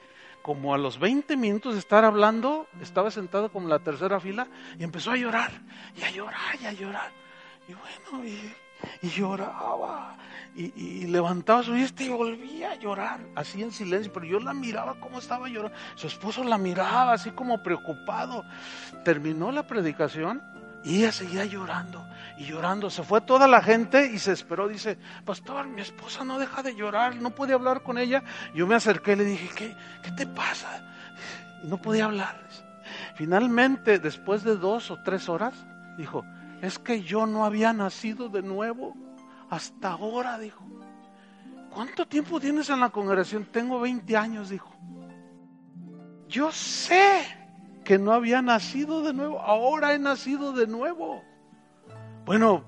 como a los 20 minutos de estar hablando, estaba sentado como en la tercera fila y empezó a llorar, y a llorar, y a llorar. Y bueno, y, lloraba, y, levantaba su vista y volvía a llorar, así en silencio, pero yo la miraba como estaba llorando. Su esposo la miraba así como preocupado. Terminó la predicación y ella seguía llorando y llorando. Se fue toda la gente y se esperó. Dice, pastor, mi esposa no deja de llorar, no puede hablar con ella. Yo me acerqué y le dije, ¿qué, qué te pasa? Y no podía hablar. Finalmente, después de dos o tres horas, dijo, es que yo no había nacido de nuevo. Hasta ahora, dijo. ¿Cuánto tiempo tienes en la congregación? Tengo 20 años, dijo. Yo sé que no había nacido de nuevo, ahora he nacido de nuevo. Bueno,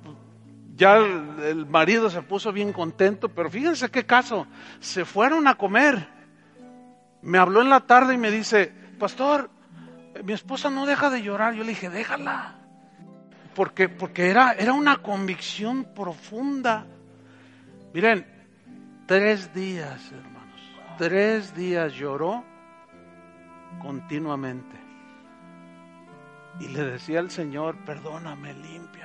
ya el, marido se puso bien contento, pero fíjense qué caso, se fueron a comer. Me habló en la tarde y me dice, pastor, mi esposa no deja de llorar. Yo le dije, déjala. Porque, porque era, era una convicción profunda. Miren, tres días, hermanos, tres días lloró continuamente. Y le decía al Señor, perdóname, límpiame,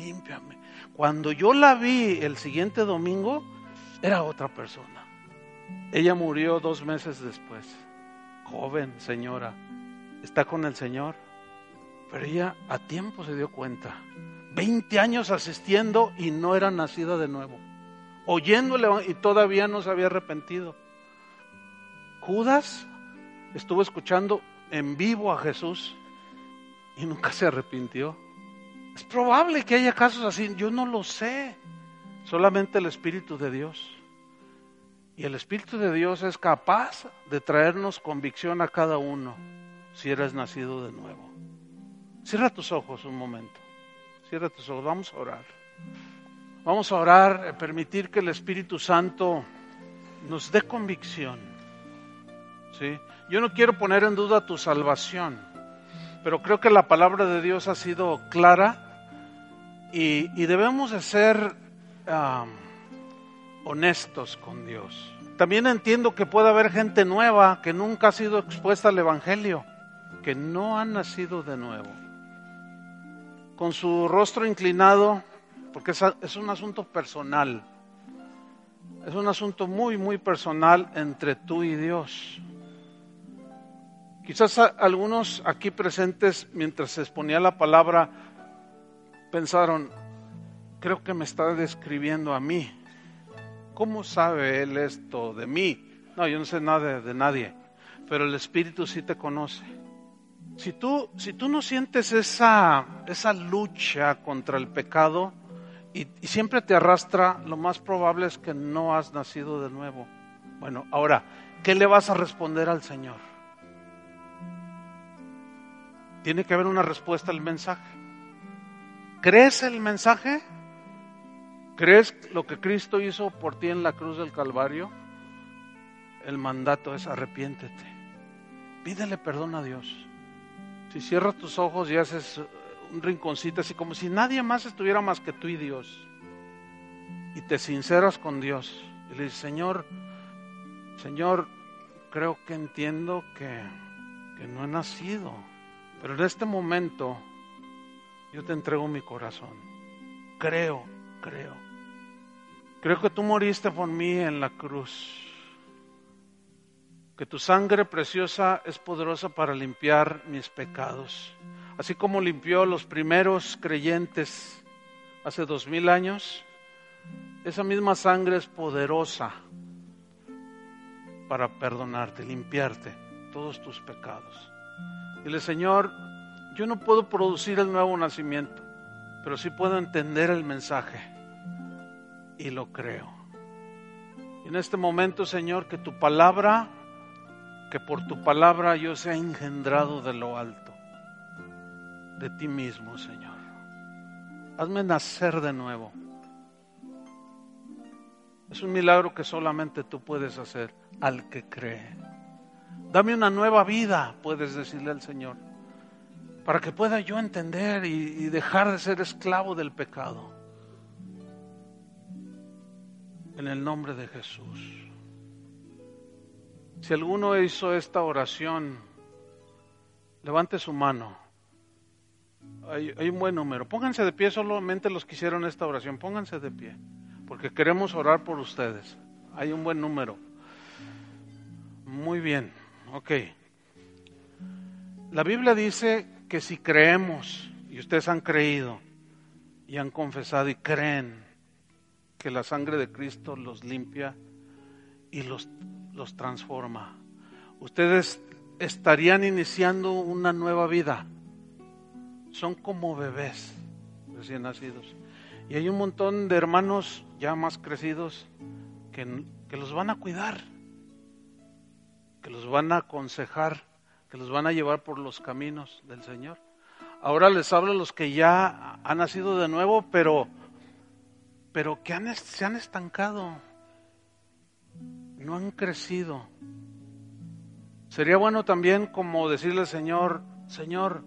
límpiame. Cuando yo la vi el siguiente domingo, era otra persona. Ella murió dos meses después. Joven señora, está con el Señor. Pero ella a tiempo se dio cuenta. Veinte años asistiendo y no era nacida de nuevo. Oyéndole y todavía no se había arrepentido. Judas estuvo escuchando en vivo a Jesús y nunca se arrepintió. Es probable que haya casos así, yo no lo sé. Solamente el Espíritu de Dios. Y el Espíritu de Dios es capaz de traernos convicción a cada uno si eres nacido de nuevo. Cierra tus ojos un momento. Cierra tus ojos. Vamos a orar. Vamos a orar, eh, permitir que el Espíritu Santo nos dé convicción. ¿Sí? Yo no quiero poner en duda tu salvación, pero creo que la palabra de Dios ha sido clara y, debemos de ser honestos con Dios. También entiendo que puede haber gente nueva que nunca ha sido expuesta al Evangelio, que no ha nacido de nuevo. Con su rostro inclinado, porque es un asunto personal, es un asunto muy, muy personal entre tú y Dios Quizás algunos aquí presentes, mientras se exponía la palabra, pensaron, creo que me está describiendo a mí. ¿Cómo sabe él esto de mí? No, yo no sé nada de, nadie, pero el Espíritu sí te conoce. Si tú, si tú no sientes esa, esa lucha contra el pecado y, y siempre te arrastra, lo más probable es que no has nacido de nuevo. Bueno, ahora, ¿qué le vas a responder al Señor? Tiene que haber una respuesta al mensaje. ¿Crees el mensaje? ¿Crees lo que Cristo hizo por ti en la cruz del Calvario? El mandato es arrepiéntete. Pídele perdón a Dios. Si cierras tus ojos y haces un rinconcito así como si nadie más estuviera más que tú y Dios. Y te sinceras con Dios. Y le dices, Señor, Señor, creo que entiendo que, que no he nacido. Pero en este momento yo te entrego mi corazón. Creo, creo. Creo que tú moriste por mí en la cruz. Que tu sangre preciosa es poderosa para limpiar mis pecados. Así como limpió los primeros creyentes hace dos mil años, esa misma sangre es poderosa para perdonarte, limpiarte todos tus pecados. Dile, Señor, yo no puedo producir el nuevo nacimiento, pero sí puedo entender el mensaje y lo creo. En este momento, Señor, que tu palabra, que por tu palabra yo sea engendrado de lo alto, de ti mismo, Señor. Hazme nacer de nuevo. Es un milagro que solamente tú puedes hacer al que cree. Dame una nueva vida, puedes decirle al Señor para que pueda yo entender y, dejar de ser esclavo del pecado. En el nombre de Jesús. Si alguno hizo esta oración, levante su mano. Hay, hay, un buen número. Pónganse de pie solamente los que hicieron esta oración. Pónganse de pie. Porque queremos orar por ustedes. Hay un buen número. Muy bien. Ok. La Biblia dice que si creemos, y ustedes han creído y han confesado y creen que la sangre de Cristo los limpia y los, los transforma, ustedes estarían iniciando una nueva vida. Son como bebés recién nacidos. Y hay un montón de hermanos ya más crecidos que, que los van a cuidar, que los van a aconsejar que los van a llevar por los caminos del Señor. Ahora les hablo a los que ya han nacido de nuevo, pero, pero que se han estancado, no han crecido. Sería bueno también como decirle al Señor, Señor,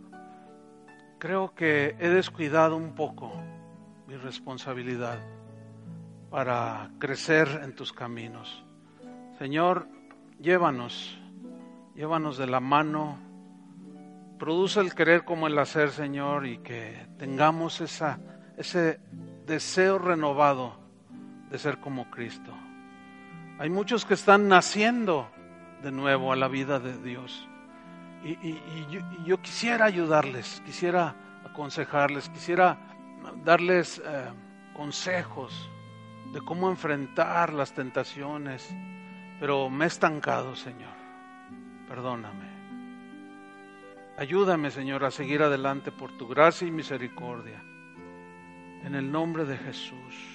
creo que he descuidado un poco mi responsabilidad para crecer en tus caminos. Señor, llévanos Llévanos de la mano. Produce el querer como el hacer, Señor, y que tengamos ese deseo renovado de ser como Cristo. Hay muchos que están naciendo de nuevo a la vida de Dios. Y, yo, quisiera ayudarles, quisiera aconsejarles, quisiera darles eh, consejos de cómo enfrentar las tentaciones, pero me he estancado, Señor perdóname. Ayúdame, Señor, a seguir adelante por tu gracia y misericordia. En el nombre de Jesús.